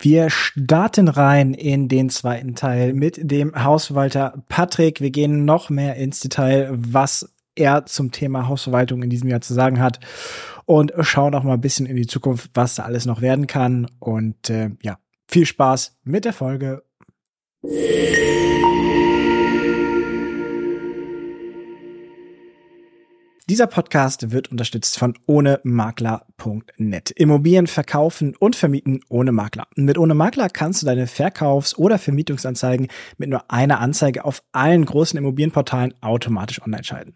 Wir starten rein in den zweiten Teil mit dem Hausverwalter Patrick. Wir gehen noch mehr ins Detail, was er zum Thema Hausverwaltung in diesem Jahr zu sagen hat und schauen auch mal ein bisschen in die Zukunft, was da alles noch werden kann. Und äh, ja, viel Spaß mit der Folge. Dieser Podcast wird unterstützt von ohnemakler.net. Immobilien verkaufen und vermieten ohne Makler. Mit ohne Makler kannst du deine Verkaufs- oder Vermietungsanzeigen mit nur einer Anzeige auf allen großen Immobilienportalen automatisch online schalten.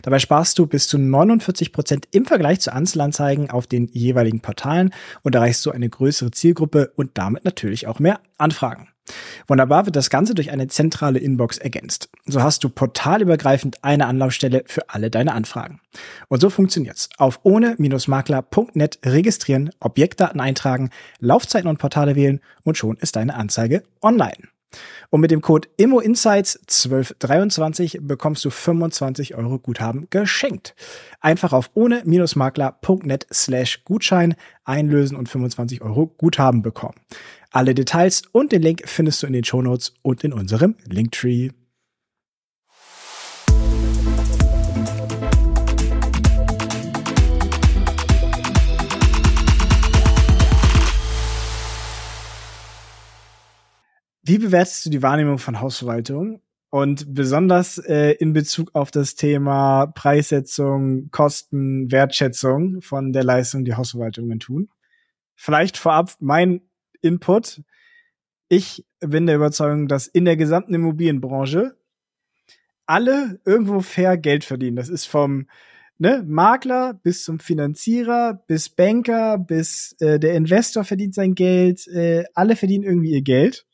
Dabei sparst du bis zu 49 Prozent im Vergleich zu Einzelanzeigen auf den jeweiligen Portalen und erreichst so eine größere Zielgruppe und damit natürlich auch mehr Anfragen. Wunderbar wird das Ganze durch eine zentrale Inbox ergänzt. So hast du portalübergreifend eine Anlaufstelle für alle deine Anfragen. Und so funktioniert's. Auf ohne-makler.net registrieren, Objektdaten eintragen, Laufzeiten und Portale wählen und schon ist deine Anzeige online. Und mit dem Code IMMOINSIGHTS1223 bekommst du 25 Euro Guthaben geschenkt. Einfach auf ohne-makler.net slash Gutschein einlösen und 25 Euro Guthaben bekommen. Alle Details und den Link findest du in den Shownotes und in unserem Linktree. Wie bewertest du die Wahrnehmung von Hausverwaltung und besonders äh, in Bezug auf das Thema Preissetzung, Kosten, Wertschätzung von der Leistung, die Hausverwaltungen tun? Vielleicht vorab mein Input. Ich bin der Überzeugung, dass in der gesamten Immobilienbranche alle irgendwo fair Geld verdienen. Das ist vom ne, Makler bis zum Finanzierer, bis Banker, bis äh, der Investor verdient sein Geld. Äh, alle verdienen irgendwie ihr Geld.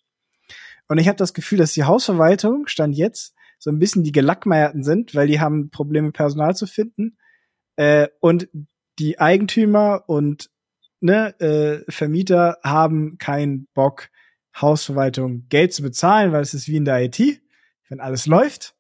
Und ich habe das Gefühl, dass die Hausverwaltung stand jetzt so ein bisschen die Gelackmeierten sind, weil die haben Probleme, Personal zu finden. Äh, und die Eigentümer und ne, äh, Vermieter haben keinen Bock, Hausverwaltung Geld zu bezahlen, weil es ist wie in der IT. Wenn alles läuft,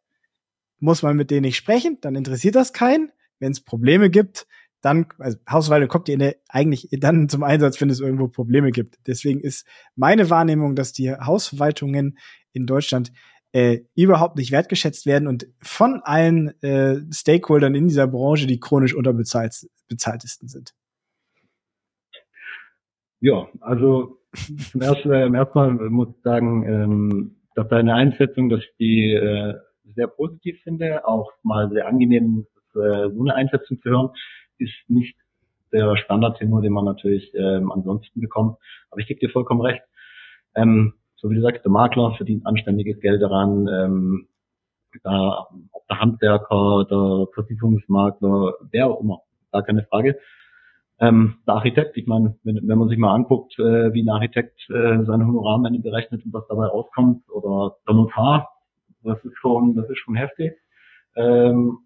muss man mit denen nicht sprechen, dann interessiert das keinen. Wenn es Probleme gibt, dann, also Hausverwaltung kommt der, eigentlich dann zum Einsatz, wenn es irgendwo Probleme gibt. Deswegen ist meine Wahrnehmung, dass die Hausverwaltungen in Deutschland äh, überhaupt nicht wertgeschätzt werden und von allen äh, Stakeholdern in dieser Branche die chronisch unterbezahlt bezahltesten sind. Ja, also zum ersten, äh, erstmal muss ich sagen, ähm, dass deine Einschätzung, dass ich die äh, sehr positiv finde, auch mal sehr angenehm, äh, so eine Einschätzung zu hören ist nicht der Standardtenor, den man natürlich ähm, ansonsten bekommt. Aber ich gebe dir vollkommen recht. Ähm, so wie du sagst, der Makler verdient anständiges Geld daran. Ähm, da, ob der Handwerker, der Versicherungsmakler, wer auch immer, gar keine Frage. Ähm, der Architekt, ich meine, wenn, wenn man sich mal anguckt, äh, wie ein Architekt äh, seine Honorarmenge berechnet und was dabei rauskommt, oder der Notar, das ist schon, das ist schon heftig. Ähm,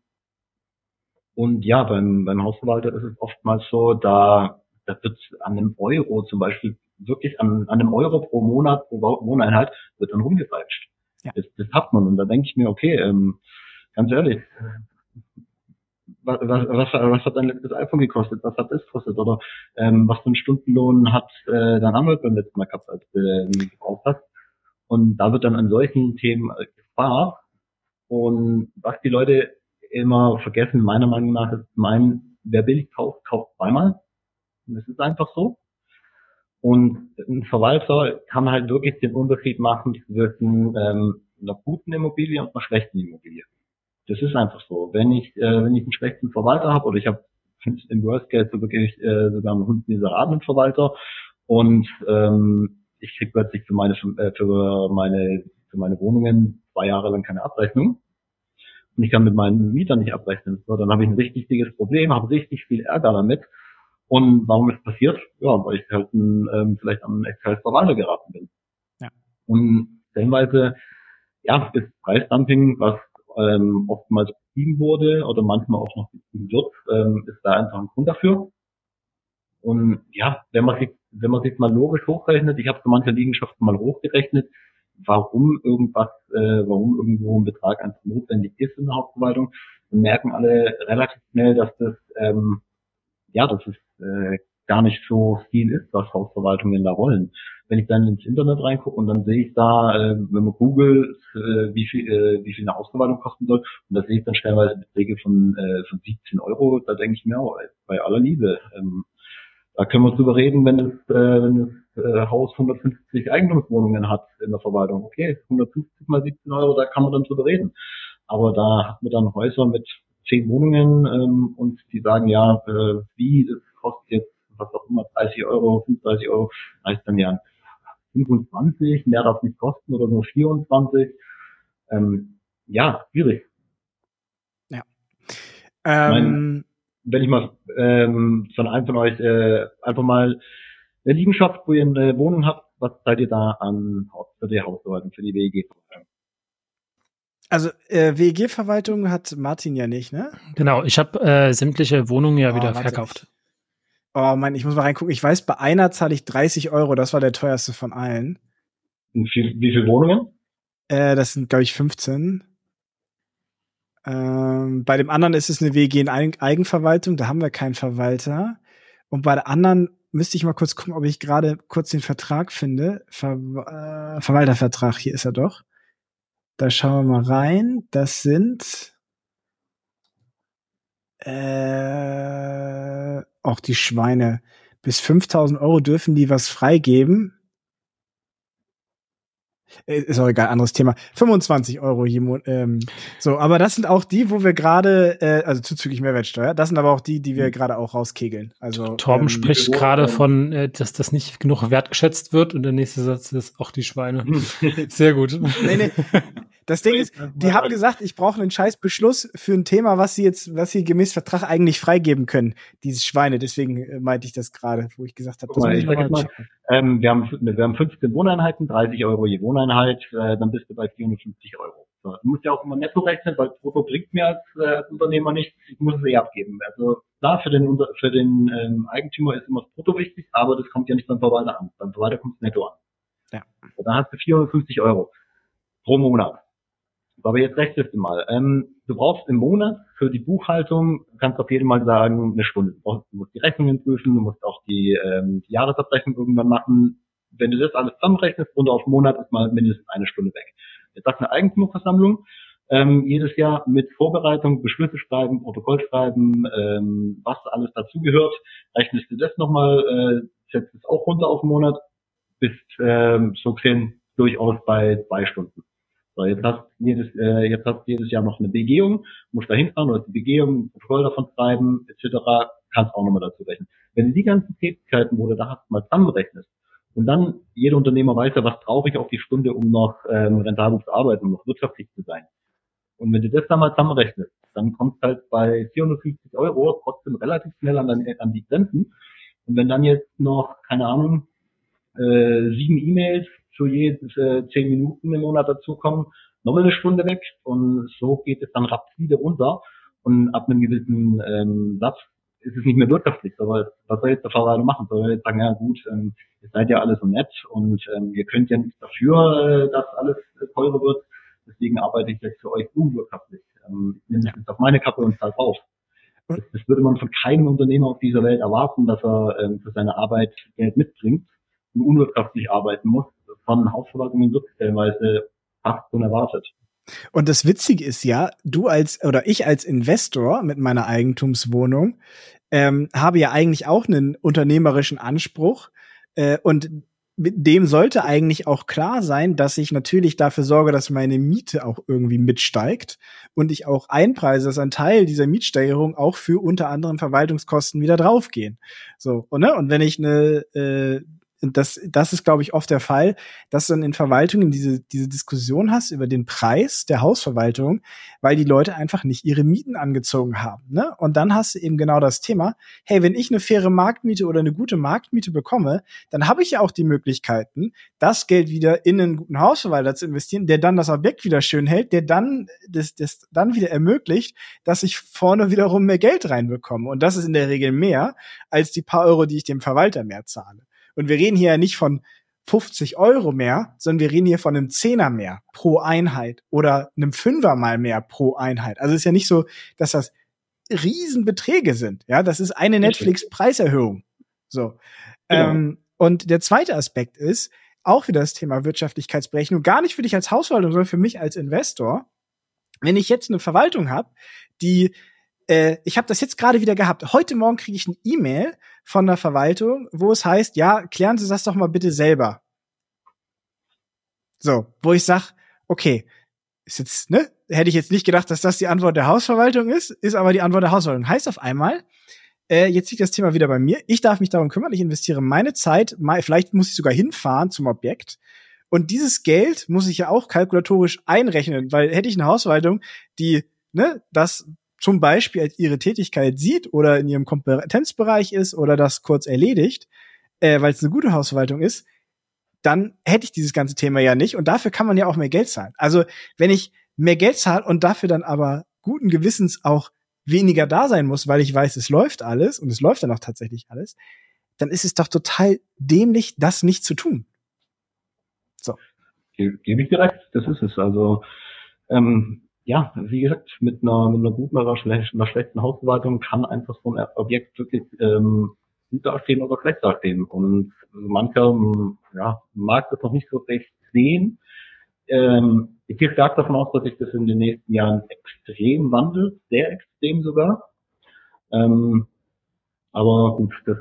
und ja, beim, beim Hausverwalter ist es oftmals so, da, da wird an einem Euro zum Beispiel wirklich an, an einem Euro pro Monat, pro Wohneinheit, wird dann rumgefeitscht. Ja. Das, das hat man. Und da denke ich mir, okay, ähm, ganz ehrlich, was, was, was, hat dein letztes iPhone gekostet? Was hat das gekostet? Oder ähm, was für einen Stundenlohn hat äh, dein Anwalt beim letzten Mal gehabt, als du äh, gebraucht hast? Und da wird dann an solchen Themen äh, gespart. Und was die Leute immer vergessen, meiner Meinung nach, ist mein, wer billig kauft, kauft zweimal. Und das ist einfach so. Und ein Verwalter kann halt wirklich den Unterschied machen zwischen ähm, einer guten Immobilie und einer schlechten Immobilie. Das ist einfach so. Wenn ich, äh, wenn ich einen schlechten Verwalter habe oder ich habe im Worst Case so wirklich äh, sogar einen Hund miserablen Verwalter und ähm, ich krieg plötzlich für meine äh, für meine für meine Wohnungen zwei Jahre lang keine Abrechnung, und ich kann mit meinen Mietern nicht abrechnen. So, dann habe ich ein richtig dickes Problem, habe richtig viel Ärger damit. Und warum ist passiert? Ja, weil ich halt ein, ähm, vielleicht am Excel-Verwalter geraten bin. Ja. Und stellenweise, ja, ist Preisdumping, was ähm, oftmals betrieben wurde oder manchmal auch noch betrieben wird, ähm, ist da einfach ein Grund dafür. Und ja, wenn man sich, wenn man sich mal logisch hochrechnet, ich habe so manche Liegenschaften mal hochgerechnet, warum irgendwas, äh, warum irgendwo ein Betrag einfach notwendig ist in der Hauptverwaltung, dann merken alle relativ schnell, dass das ähm, ja, dass es äh, gar nicht so viel ist, was Hausverwaltungen da wollen. Wenn ich dann ins Internet reingucke und dann sehe ich da, äh, wenn man googelt, äh, wie viel äh, wie viel eine Hausverwaltung kosten soll, und da sehe ich dann stellenweise Beträge von von 17 Euro, da denke ich mir auch, bei aller Liebe, ähm, da können wir drüber reden, wenn das, wenn das Haus 150 Eigentumswohnungen hat in der Verwaltung. Okay, 150 mal 17 Euro, da kann man dann drüber reden. Aber da hat man dann Häuser mit zehn Wohnungen ähm, und die sagen ja, äh, wie, das kostet jetzt was auch immer, 30 Euro, 35 Euro, heißt dann ja 25, mehr darf nicht kosten oder nur 24. Ähm, ja, schwierig. Ja. Ähm, mein, wenn ich mal ähm, von einem von euch äh, einfach mal eine Liegenschaft, wo ihr eine Wohnung habt, was seid ihr da an für die Hausverwaltung, für die WEG-Verwaltung? Also äh, WEG-Verwaltung hat Martin ja nicht, ne? Genau, ich habe äh, sämtliche Wohnungen ja oh, wieder verkauft. Oh mein, ich muss mal reingucken. Ich weiß, bei einer zahle ich 30 Euro. Das war der teuerste von allen. Wie, viel, wie viele Wohnungen? Äh, das sind, glaube ich, 15. Ähm, bei dem anderen ist es eine WG in Eigenverwaltung. Da haben wir keinen Verwalter. Und bei der anderen müsste ich mal kurz gucken, ob ich gerade kurz den Vertrag finde. Ver äh, Verwaltervertrag, hier ist er doch. Da schauen wir mal rein. Das sind äh, auch die Schweine. Bis 5000 Euro dürfen die was freigeben. Äh, ist auch egal, anderes Thema. 25 Euro je Monat. Ähm, so, aber das sind auch die, wo wir gerade, äh, also zuzüglich Mehrwertsteuer, das sind aber auch die, die wir hm. gerade auch rauskegeln. Also Torben ähm, spricht gerade von, äh, dass das nicht genug wertgeschätzt wird und der nächste Satz ist auch die Schweine. Sehr gut. Nee, nee. Das Ding ist, die haben gesagt, ich brauche einen scheiß Beschluss für ein Thema, was sie jetzt, was sie gemäß Vertrag eigentlich freigeben können, diese Schweine. Deswegen äh, meinte ich das gerade, wo ich gesagt habe, das mal, ich mal, mal ähm, wir, haben, wir haben 15 Wohneinheiten, 30 Euro je Wohneinheit, äh, dann bist du bei 450 Euro. So, du musst ja auch immer netto rechnen, weil Brutto bringt mir als, äh, als Unternehmer nichts, ich muss es eh abgeben. Also klar, für den, für den ähm, Eigentümer ist immer das Brutto wichtig, aber das kommt ja nicht beim Verwalter an. Beim Verwalter kommt es netto an. Ja. Dann hast du 450 Euro pro Monat. Aber jetzt rechnest du mal. Ähm, du brauchst im Monat für die Buchhaltung, kannst auf jeden Fall sagen, eine Stunde. Du, brauchst, du musst die Rechnungen prüfen, du musst auch die, ähm, die Jahresabrechnung irgendwann machen. Wenn du das alles zusammenrechnest, runter auf Monat ist mal mindestens eine Stunde weg. Jetzt sagt eine Eigentümerversammlung, ähm, jedes Jahr mit Vorbereitung, Beschlüsse schreiben, Protokoll schreiben, ähm, was alles dazugehört, rechnest du das nochmal, äh, setzt es auch runter auf einen Monat, bist ähm, so gesehen durchaus bei zwei Stunden. So, jetzt hast jedes, äh, jetzt hast jedes Jahr noch eine Begehung, musst da hinfahren, du hast die Begehung, Protokoll davon schreiben, etc., kannst auch nochmal dazu rechnen. Wenn du die ganzen Tätigkeiten, wo du da hast, mal zusammenrechnest, und dann, jeder Unternehmer weiß ja, was brauche ich auf die Stunde, um noch ähm, rentabel zu arbeiten, um noch wirtschaftlich zu sein. Und wenn du das dann mal zusammenrechnest, dann kommst halt bei 450 Euro trotzdem relativ schnell an, an die Grenzen. Und wenn dann jetzt noch, keine Ahnung, äh, sieben E-Mails für jede äh, zehn Minuten im Monat dazukommen, nochmal eine Stunde weg und so geht es dann rapide runter und ab einem gewissen ähm, Satz ist es nicht mehr wirtschaftlich. Aber was soll jetzt der Verwalter machen? Soll er jetzt sagen, ja gut, ähm, ihr seid ja alle so nett und ähm, ihr könnt ja nichts dafür, äh, dass alles äh, teurer wird. Deswegen arbeite ich jetzt für euch unwirtschaftlich. Ähm, ich nehme das jetzt auf meine Kappe und zahle drauf. Das, das würde man von keinem Unternehmer auf dieser Welt erwarten, dass er ähm, für seine Arbeit Geld mitbringt und unwirtschaftlich arbeiten muss von Hausverwaltungen wird stellenweise fast unerwartet. Und das Witzige ist ja, du als oder ich als Investor mit meiner Eigentumswohnung ähm, habe ja eigentlich auch einen unternehmerischen Anspruch äh, und mit dem sollte eigentlich auch klar sein, dass ich natürlich dafür sorge, dass meine Miete auch irgendwie mitsteigt und ich auch einpreise, dass ein Teil dieser Mietsteigerung auch für unter anderem Verwaltungskosten wieder draufgehen. So, und, ne? und wenn ich eine äh, das, das ist, glaube ich, oft der Fall, dass du dann in Verwaltungen diese, diese Diskussion hast über den Preis der Hausverwaltung, weil die Leute einfach nicht ihre Mieten angezogen haben. Ne? Und dann hast du eben genau das Thema, hey, wenn ich eine faire Marktmiete oder eine gute Marktmiete bekomme, dann habe ich ja auch die Möglichkeiten, das Geld wieder in einen guten Hausverwalter zu investieren, der dann das Objekt wieder schön hält, der dann das, das dann wieder ermöglicht, dass ich vorne wiederum mehr Geld reinbekomme. Und das ist in der Regel mehr als die paar Euro, die ich dem Verwalter mehr zahle. Und wir reden hier ja nicht von 50 Euro mehr, sondern wir reden hier von einem Zehner mehr pro Einheit oder einem Fünfer mal mehr pro Einheit. Also es ist ja nicht so, dass das Riesenbeträge sind. Ja, das ist eine Netflix-Preiserhöhung. So. Genau. Ähm, und der zweite Aspekt ist auch wieder das Thema Wirtschaftlichkeitsberechnung. Gar nicht für dich als Hausverwaltung, sondern für mich als Investor. Wenn ich jetzt eine Verwaltung habe, die äh, ich habe das jetzt gerade wieder gehabt. Heute Morgen kriege ich eine E-Mail von der Verwaltung, wo es heißt, ja, klären Sie das doch mal bitte selber. So, wo ich sag, okay, ist jetzt, ne? Hätte ich jetzt nicht gedacht, dass das die Antwort der Hausverwaltung ist, ist aber die Antwort der Hausverwaltung. Heißt auf einmal, äh, jetzt liegt das Thema wieder bei mir. Ich darf mich darum kümmern. Ich investiere meine Zeit. Mal, vielleicht muss ich sogar hinfahren zum Objekt. Und dieses Geld muss ich ja auch kalkulatorisch einrechnen, weil hätte ich eine Hausverwaltung, die ne, das zum Beispiel als ihre Tätigkeit sieht oder in ihrem Kompetenzbereich ist oder das kurz erledigt, äh, weil es eine gute Hausverwaltung ist, dann hätte ich dieses ganze Thema ja nicht. Und dafür kann man ja auch mehr Geld zahlen. Also wenn ich mehr Geld zahle und dafür dann aber guten Gewissens auch weniger da sein muss, weil ich weiß, es läuft alles und es läuft dann auch tatsächlich alles, dann ist es doch total dämlich, das nicht zu tun. So. Gebe ich direkt, das ist es. Also ähm, ja, wie gesagt, mit einer, mit einer guten oder einer schlechten Hausverwaltung kann einfach so ein Objekt wirklich ähm, gut dastehen oder schlecht dastehen. Und mancher ähm, ja, mag das noch nicht so recht sehen. Ähm, ich gehe stark davon aus, dass sich das in den nächsten Jahren extrem wandelt, sehr extrem sogar. Ähm, aber gut, das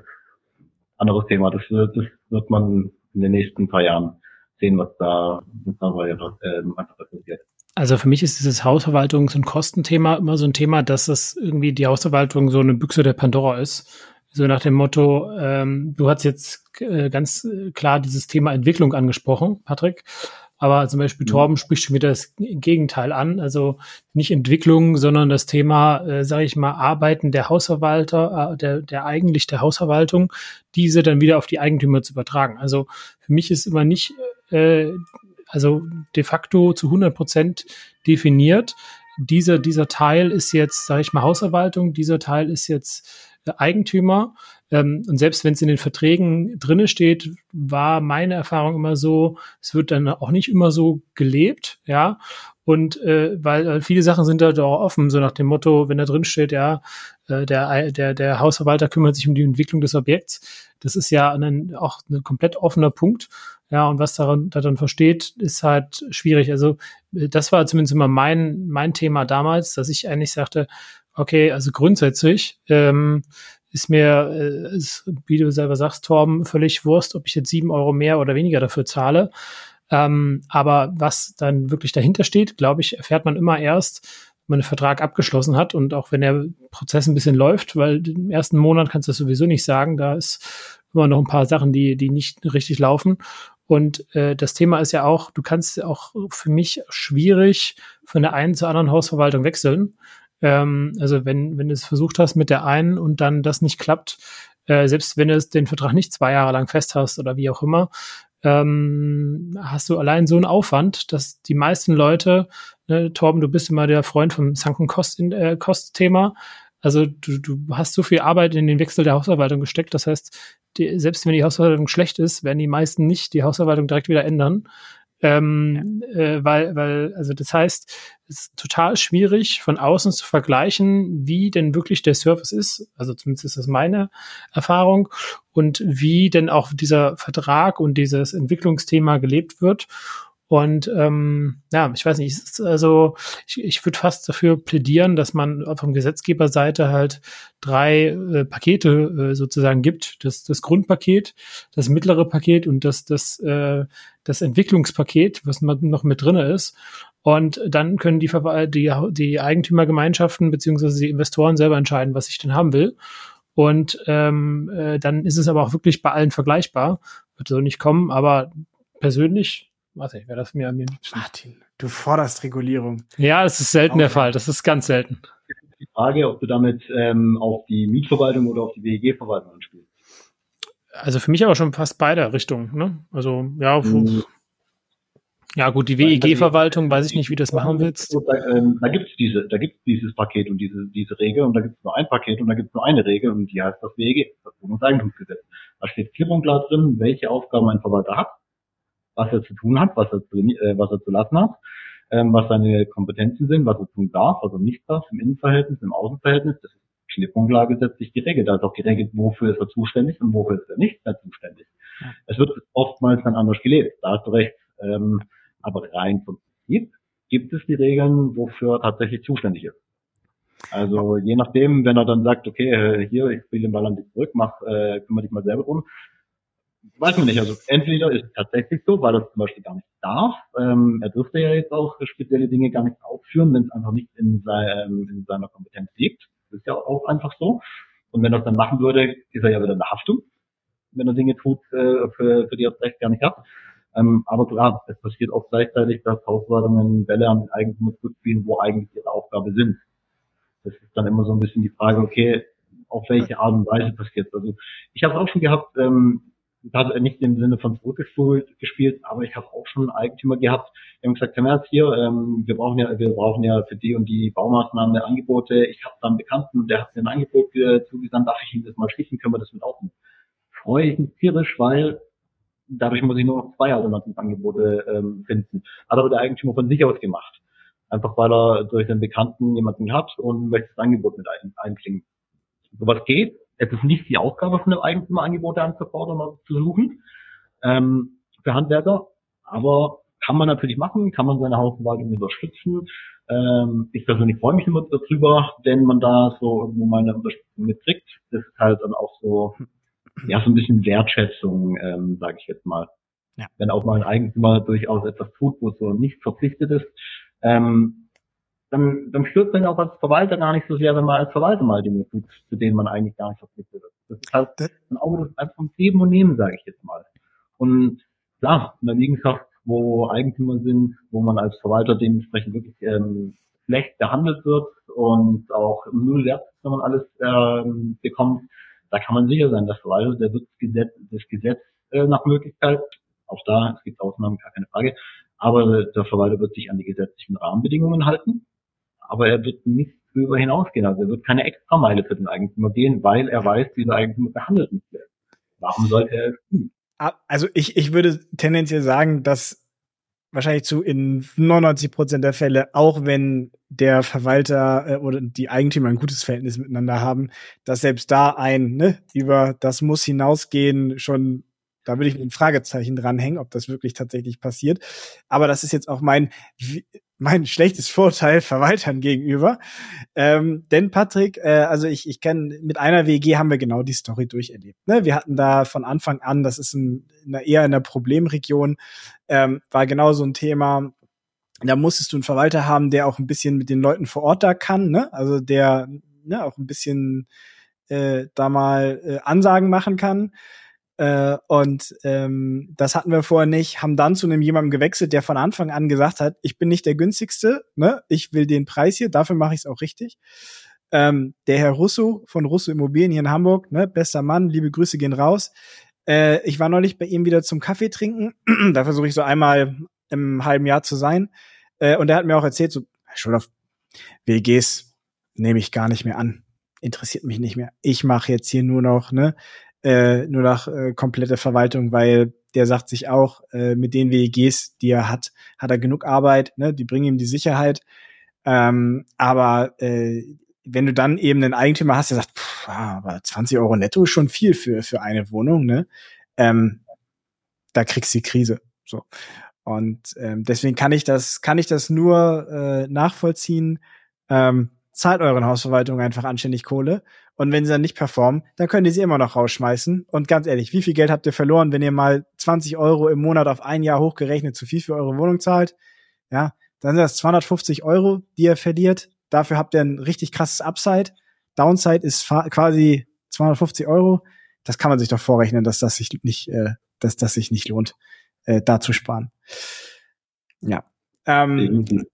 anderes Thema. Das, das wird man in den nächsten paar Jahren sehen, was da mittlerweile äh, einfach passiert. Also für mich ist dieses Hausverwaltungs- und Kostenthema immer so ein Thema, dass das irgendwie die Hausverwaltung so eine Büchse der Pandora ist. So nach dem Motto, ähm, du hast jetzt äh, ganz klar dieses Thema Entwicklung angesprochen, Patrick. Aber zum Beispiel mhm. Torben spricht schon wieder das Gegenteil an. Also nicht Entwicklung, sondern das Thema, äh, sage ich mal, Arbeiten der Hausverwalter, äh, der, der eigentlich der Hausverwaltung, diese dann wieder auf die Eigentümer zu übertragen. Also für mich ist immer nicht äh, also de facto zu 100 Prozent definiert. Dieser, dieser Teil ist jetzt, sage ich mal, Hausverwaltung, dieser Teil ist jetzt äh, Eigentümer. Ähm, und selbst wenn es in den Verträgen drinne steht, war meine Erfahrung immer so, es wird dann auch nicht immer so gelebt, ja. Und äh, weil äh, viele Sachen sind da doch offen, so nach dem Motto, wenn da drin steht, ja, äh, der, der, der Hausverwalter kümmert sich um die Entwicklung des Objekts. Das ist ja ein, auch ein komplett offener Punkt. Ja, und was daran, daran versteht, ist halt schwierig. Also äh, das war zumindest immer mein, mein Thema damals, dass ich eigentlich sagte, okay, also grundsätzlich ähm, ist mir, äh, ist, wie du selber sagst, Torben, völlig Wurst, ob ich jetzt sieben Euro mehr oder weniger dafür zahle. Ähm, aber was dann wirklich dahinter steht, glaube ich, erfährt man immer erst, wenn man einen Vertrag abgeschlossen hat und auch wenn der Prozess ein bisschen läuft, weil im ersten Monat kannst du das sowieso nicht sagen, da ist immer noch ein paar Sachen, die, die nicht richtig laufen. Und äh, das Thema ist ja auch, du kannst auch für mich schwierig von der einen zur anderen Hausverwaltung wechseln. Ähm, also wenn, wenn du es versucht hast mit der einen und dann das nicht klappt, äh, selbst wenn du den Vertrag nicht zwei Jahre lang fest hast oder wie auch immer, ähm, hast du allein so einen Aufwand, dass die meisten Leute, ne, Torben, du bist immer der Freund vom Sunken Cost, äh, also du, du hast so viel Arbeit in den Wechsel der Hausverwaltung gesteckt. Das heißt, die, selbst wenn die Hausverwaltung schlecht ist, werden die meisten nicht die Hausverwaltung direkt wieder ändern. Ähm, ja. äh, weil, weil, also das heißt, es ist total schwierig von außen zu vergleichen, wie denn wirklich der Service ist. Also zumindest ist das meine Erfahrung und wie denn auch dieser Vertrag und dieses Entwicklungsthema gelebt wird. Und ähm, ja, ich weiß nicht, also ich, ich würde fast dafür plädieren, dass man vom Gesetzgeberseite halt drei äh, Pakete äh, sozusagen gibt. Das, das Grundpaket, das mittlere Paket und das, das, äh, das Entwicklungspaket, was noch mit drinne ist. Und dann können die, die, die Eigentümergemeinschaften beziehungsweise die Investoren selber entscheiden, was ich denn haben will. Und ähm, äh, dann ist es aber auch wirklich bei allen vergleichbar. Wird so nicht kommen, aber persönlich weiß ich, wäre das mir am liebsten. Martin, du forderst Regulierung. Ja, das ist selten okay. der Fall. Das ist ganz selten. Die Frage, ob du damit ähm, auf die Mietverwaltung oder auf die WEG-Verwaltung anspielst. Also für mich aber schon fast beide Richtungen. Ne? Also ja, mhm. ja gut, die WEG-Verwaltung, weiß ich nicht, wie du das machen willst. Da, ähm, da gibt es diese, da gibt dieses Paket und diese diese Regel und da gibt es nur ein Paket und da gibt es nur eine Regel und die heißt das WEG, das Wohnungseigentumsgesetz. Da steht klipp und klar drin, welche Aufgaben ein Verwalter hat was er zu tun hat, was er zu, äh, was er zu lassen hat, ähm, was seine Kompetenzen sind, was er tun darf, was er nicht darf, im Innenverhältnis, im Außenverhältnis. Das ist setzt sich geregelt. Da ist auch geregelt, wofür ist er zuständig und wofür ist er nicht mehr zuständig. Es wird oftmals dann anders gelebt, da hast du recht. Ähm, aber rein vom Prinzip gibt es die Regeln, wofür er tatsächlich zuständig ist. Also je nachdem, wenn er dann sagt, okay, äh, hier, ich spiele den Ball an dich zurück, mach, äh, kümmere dich mal selber drum, weiß man nicht. Also entweder ist es tatsächlich so, weil er zum Beispiel gar nicht darf. Ähm, er dürfte ja jetzt auch spezielle Dinge gar nicht ausführen, wenn es einfach nicht in, sein, ähm, in seiner Kompetenz liegt. Das ist ja auch einfach so. Und wenn er es dann machen würde, ist er ja wieder in der Haftung, wenn er Dinge tut, äh, für, für die er das Recht gar nicht hat. Ähm, aber klar, es passiert auch gleichzeitig, dass Hauswartungen Bälle an Eigentümer zurückspielen, wo eigentlich ihre Aufgabe sind. Das ist dann immer so ein bisschen die Frage, okay, auf welche Art und Weise passiert Also ich habe auch schon gehabt, ähm, nicht im Sinne von zurückgespielt, gespielt, aber ich habe auch schon Eigentümer gehabt, die haben gesagt, Herr hier, ähm, wir brauchen ja, wir brauchen ja für die und die Baumaßnahmen Angebote. Ich habe da einen Bekannten, der hat mir ein Angebot äh, zugesandt, darf ich Ihnen das mal schicken, können wir das mit aufnehmen. Freue ich mich tierisch, weil dadurch muss ich nur noch zwei Alternativangebote ähm, finden. Hat aber der Eigentümer von sich aus gemacht. Einfach weil er durch den Bekannten jemanden hat und möchte das Angebot mit ein, einklingen. Sowas geht, es ist nicht die Aufgabe von einem Eigentümer, Angebote anzufordern oder zu suchen ähm, für Handwerker, aber kann man natürlich machen, kann man seine Hausverwaltung unterstützen. Ähm, ich persönlich freue mich immer darüber, wenn man da so irgendwo meine Unterstützung mitkriegt. Das ist halt dann auch so, ja, so ein bisschen Wertschätzung, ähm, sage ich jetzt mal. Ja. Wenn auch mal ein Eigentümer durchaus etwas tut, wo so nicht verpflichtet ist, ähm, dann, dann stört man auch als Verwalter gar nicht so sehr, wenn man als Verwalter mal Dinge tut, zu denen man eigentlich gar nicht verpflichtet ist. Das ist halt ein Auge einfach vom Geben und Nehmen, sage ich jetzt mal. Und klar, in der Liegenschaft, wo Eigentümer sind, wo man als Verwalter dementsprechend wirklich ähm, schlecht behandelt wird und auch null Wert, wenn man alles ähm, bekommt, da kann man sicher sein, der Verwalter, der wird das Gesetz, das Gesetz äh, nach Möglichkeit, auch da, es gibt Ausnahmen, gar keine Frage, aber der Verwalter wird sich an die gesetzlichen Rahmenbedingungen halten aber er wird nicht darüber hinausgehen. Also er wird keine Extrameile für den Eigentümer gehen, weil er weiß, wie der Eigentümer behandelt wird. Warum sollte er es tun? Also ich, ich würde tendenziell sagen, dass wahrscheinlich zu in 99 Prozent der Fälle, auch wenn der Verwalter äh, oder die Eigentümer ein gutes Verhältnis miteinander haben, dass selbst da ein ne, über das muss hinausgehen schon da würde ich ein Fragezeichen dranhängen, ob das wirklich tatsächlich passiert. Aber das ist jetzt auch mein, mein schlechtes Vorteil Verwaltern gegenüber. Ähm, denn Patrick, äh, also ich, ich kenne, mit einer WG haben wir genau die Story durcherlebt. Ne? Wir hatten da von Anfang an, das ist ein, eine, eher in der Problemregion, ähm, war genau so ein Thema, da musstest du einen Verwalter haben, der auch ein bisschen mit den Leuten vor Ort da kann, ne? Also der ne, auch ein bisschen äh, da mal äh, Ansagen machen kann. Äh, und ähm, das hatten wir vorher nicht, haben dann zu einem jemandem gewechselt, der von Anfang an gesagt hat, ich bin nicht der günstigste, ne? ich will den Preis hier, dafür mache ich es auch richtig. Ähm, der Herr Russo von Russo Immobilien hier in Hamburg, ne? bester Mann, liebe Grüße gehen raus. Äh, ich war neulich bei ihm wieder zum Kaffee trinken, da versuche ich so einmal im halben Jahr zu sein. Äh, und er hat mir auch erzählt, so, Herr Schulhoff, WGs nehme ich gar nicht mehr an interessiert mich nicht mehr. Ich mache jetzt hier nur noch ne äh, nur nach äh, komplette Verwaltung, weil der sagt sich auch, äh, mit den WEGs, die er hat, hat er genug Arbeit, ne? die bringen ihm die Sicherheit. Ähm, aber äh, wenn du dann eben einen Eigentümer hast, der sagt, pff, aber 20 Euro netto ist schon viel für, für eine Wohnung, ne? Ähm, da kriegst du die Krise. So. Und ähm, deswegen kann ich das, kann ich das nur äh, nachvollziehen. Ähm, zahlt euren Hausverwaltung einfach anständig Kohle. Und wenn sie dann nicht performen, dann könnt ihr sie immer noch rausschmeißen. Und ganz ehrlich, wie viel Geld habt ihr verloren, wenn ihr mal 20 Euro im Monat auf ein Jahr hochgerechnet zu viel für eure Wohnung zahlt? Ja, dann sind das 250 Euro, die ihr verliert. Dafür habt ihr ein richtig krasses Upside. Downside ist quasi 250 Euro. Das kann man sich doch vorrechnen, dass das sich nicht, äh, dass das sich nicht lohnt, äh, da zu sparen. Ja. Ähm,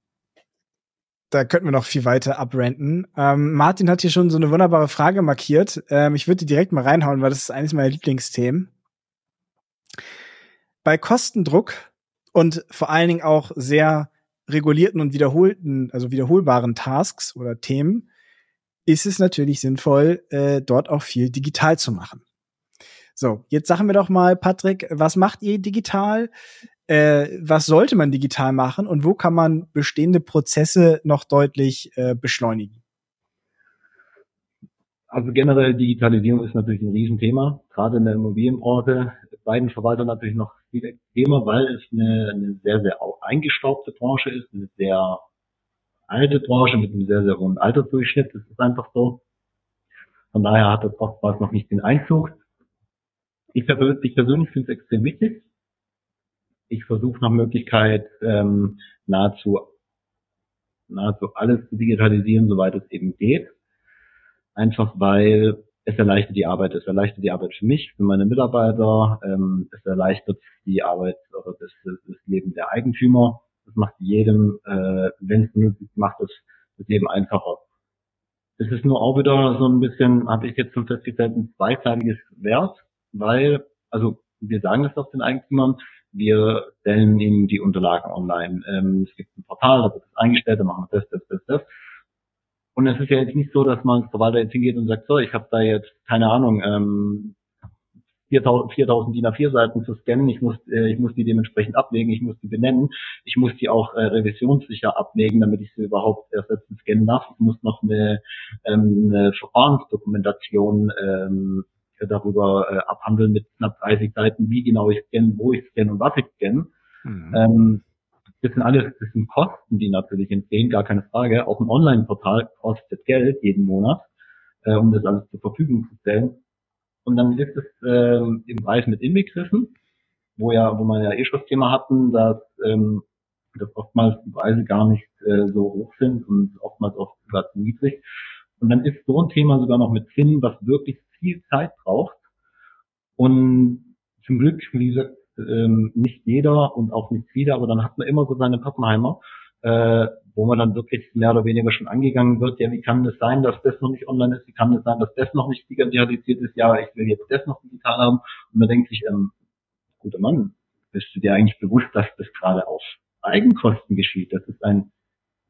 da könnten wir noch viel weiter abrenten. Ähm, Martin hat hier schon so eine wunderbare Frage markiert. Ähm, ich würde die direkt mal reinhauen, weil das ist eines meiner Lieblingsthemen. Bei Kostendruck und vor allen Dingen auch sehr regulierten und wiederholten, also wiederholbaren Tasks oder Themen, ist es natürlich sinnvoll, äh, dort auch viel digital zu machen. So, jetzt sagen wir doch mal, Patrick, was macht ihr digital? Äh, was sollte man digital machen und wo kann man bestehende Prozesse noch deutlich äh, beschleunigen? Also generell Digitalisierung ist natürlich ein Riesenthema, gerade in der Immobilienbranche. Beiden Verwalter natürlich noch viel extremer, weil es eine, eine sehr, sehr eingestaubte Branche ist, eine sehr alte Branche mit einem sehr, sehr hohen Altersdurchschnitt. Das ist einfach so. Von daher hat das oftmals noch nicht den Einzug. Ich, ich persönlich finde es extrem wichtig. Ich versuche nach Möglichkeit ähm, nahezu nahezu alles zu digitalisieren, soweit es eben geht einfach weil es erleichtert die Arbeit, es erleichtert die Arbeit für mich, für meine Mitarbeiter, ähm, es erleichtert die Arbeit oder das, das Leben der Eigentümer. Das macht jedem, äh, wenn es vernünftig macht, das, das Leben einfacher. Es ist nur auch wieder so ein bisschen, habe ich jetzt schon festgestellt, ein zweiseitiges Wert, weil, also wir sagen das auch den Eigentümern, wir stellen ihnen die Unterlagen online. Ähm, es gibt ein Portal, da wird das eingestellt, da machen wir das, das, das, das. Und es ist ja jetzt nicht so, dass man als Verwalter jetzt hingeht und sagt, so, ich habe da jetzt, keine Ahnung, ähm, 4000, 4000 DIN A4 Seiten zu scannen, ich muss, äh, ich muss die dementsprechend ablegen, ich muss die benennen, ich muss die auch äh, revisionssicher ablegen, damit ich sie überhaupt ersetzen scannen darf. Ich muss noch eine, ähm, eine Verfahrensdokumentation ähm, darüber äh, abhandeln mit knapp 30 Seiten, wie genau ich scanne, wo ich scanne und was ich scanne. Mhm. Ähm, das sind alles, das sind Kosten, die natürlich entstehen, gar keine Frage. Auch ein Online-Portal kostet Geld jeden Monat, äh, um das alles zur Verfügung zu stellen. Und dann ist es ähm, im Preis mit inbegriffen, wo ja, wo man ja eh schon das Thema hatten, dass, ähm, dass oftmals die Preise gar nicht äh, so hoch sind und oftmals auch sogar zu niedrig. Und dann ist so ein Thema sogar noch mit Zinn, was wirklich viel Zeit braucht. Und zum Glück, wie gesagt, ähm, nicht jeder und auch nicht viele, aber dann hat man immer so seine Pappenheimer, äh, wo man dann wirklich mehr oder weniger schon angegangen wird, ja, wie kann es sein, dass das noch nicht online ist, wie kann es sein, dass das noch nicht digitalisiert ist, ja, ich will jetzt das noch digital haben und man denkt sich, ähm, guter Mann, bist du dir eigentlich bewusst, dass das gerade auf Eigenkosten geschieht? Das ist ein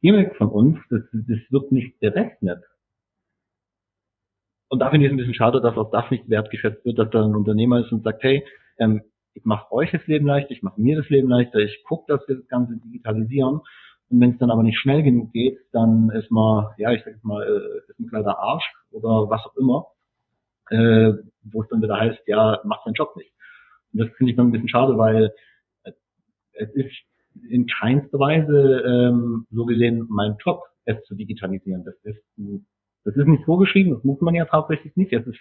Gimmick von uns, das, das wird nicht berechnet. Und da finde ich es ein bisschen schade, dass auch das nicht wertgeschätzt wird, dass da ein Unternehmer ist und sagt, hey, ähm, ich mache euch das Leben leichter, ich mache mir das Leben leichter, ich gucke, dass wir das Ganze digitalisieren. Und wenn es dann aber nicht schnell genug geht, dann ist man, ja, ich sag mal, äh, ist ein kleiner Arsch oder was auch immer, äh, wo es dann wieder heißt, ja, macht seinen Job nicht. Und das finde ich dann ein bisschen schade, weil äh, es ist in keinster Weise ähm, so gesehen mein Job, es zu digitalisieren. Das ist, das ist nicht vorgeschrieben, das muss man ja tatsächlich nicht. Es ist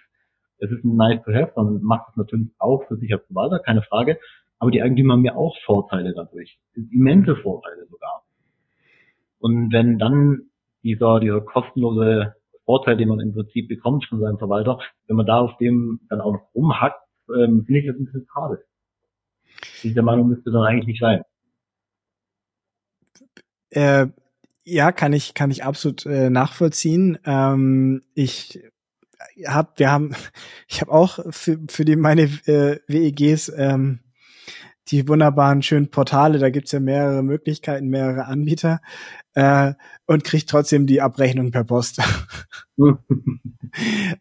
es ist ein nice to have, man macht es natürlich auch für sich als Verwalter, keine Frage. Aber die Eigentümer haben ja auch Vorteile dadurch. Immense Vorteile sogar. Und wenn dann dieser, dieser kostenlose Vorteil, den man im Prinzip bekommt von seinem Verwalter, wenn man da auf dem dann auch noch rumhackt, ähm, finde ich das ein bisschen schade. Diese Meinung müsste dann eigentlich nicht sein. Äh, ja, kann ich, kann ich absolut äh, nachvollziehen. Ähm, ich hab, wir haben, ich habe auch für, für die meine äh, WEGs ähm, die wunderbaren schönen Portale, da gibt's ja mehrere Möglichkeiten, mehrere Anbieter äh, und kriegt trotzdem die Abrechnung per Post.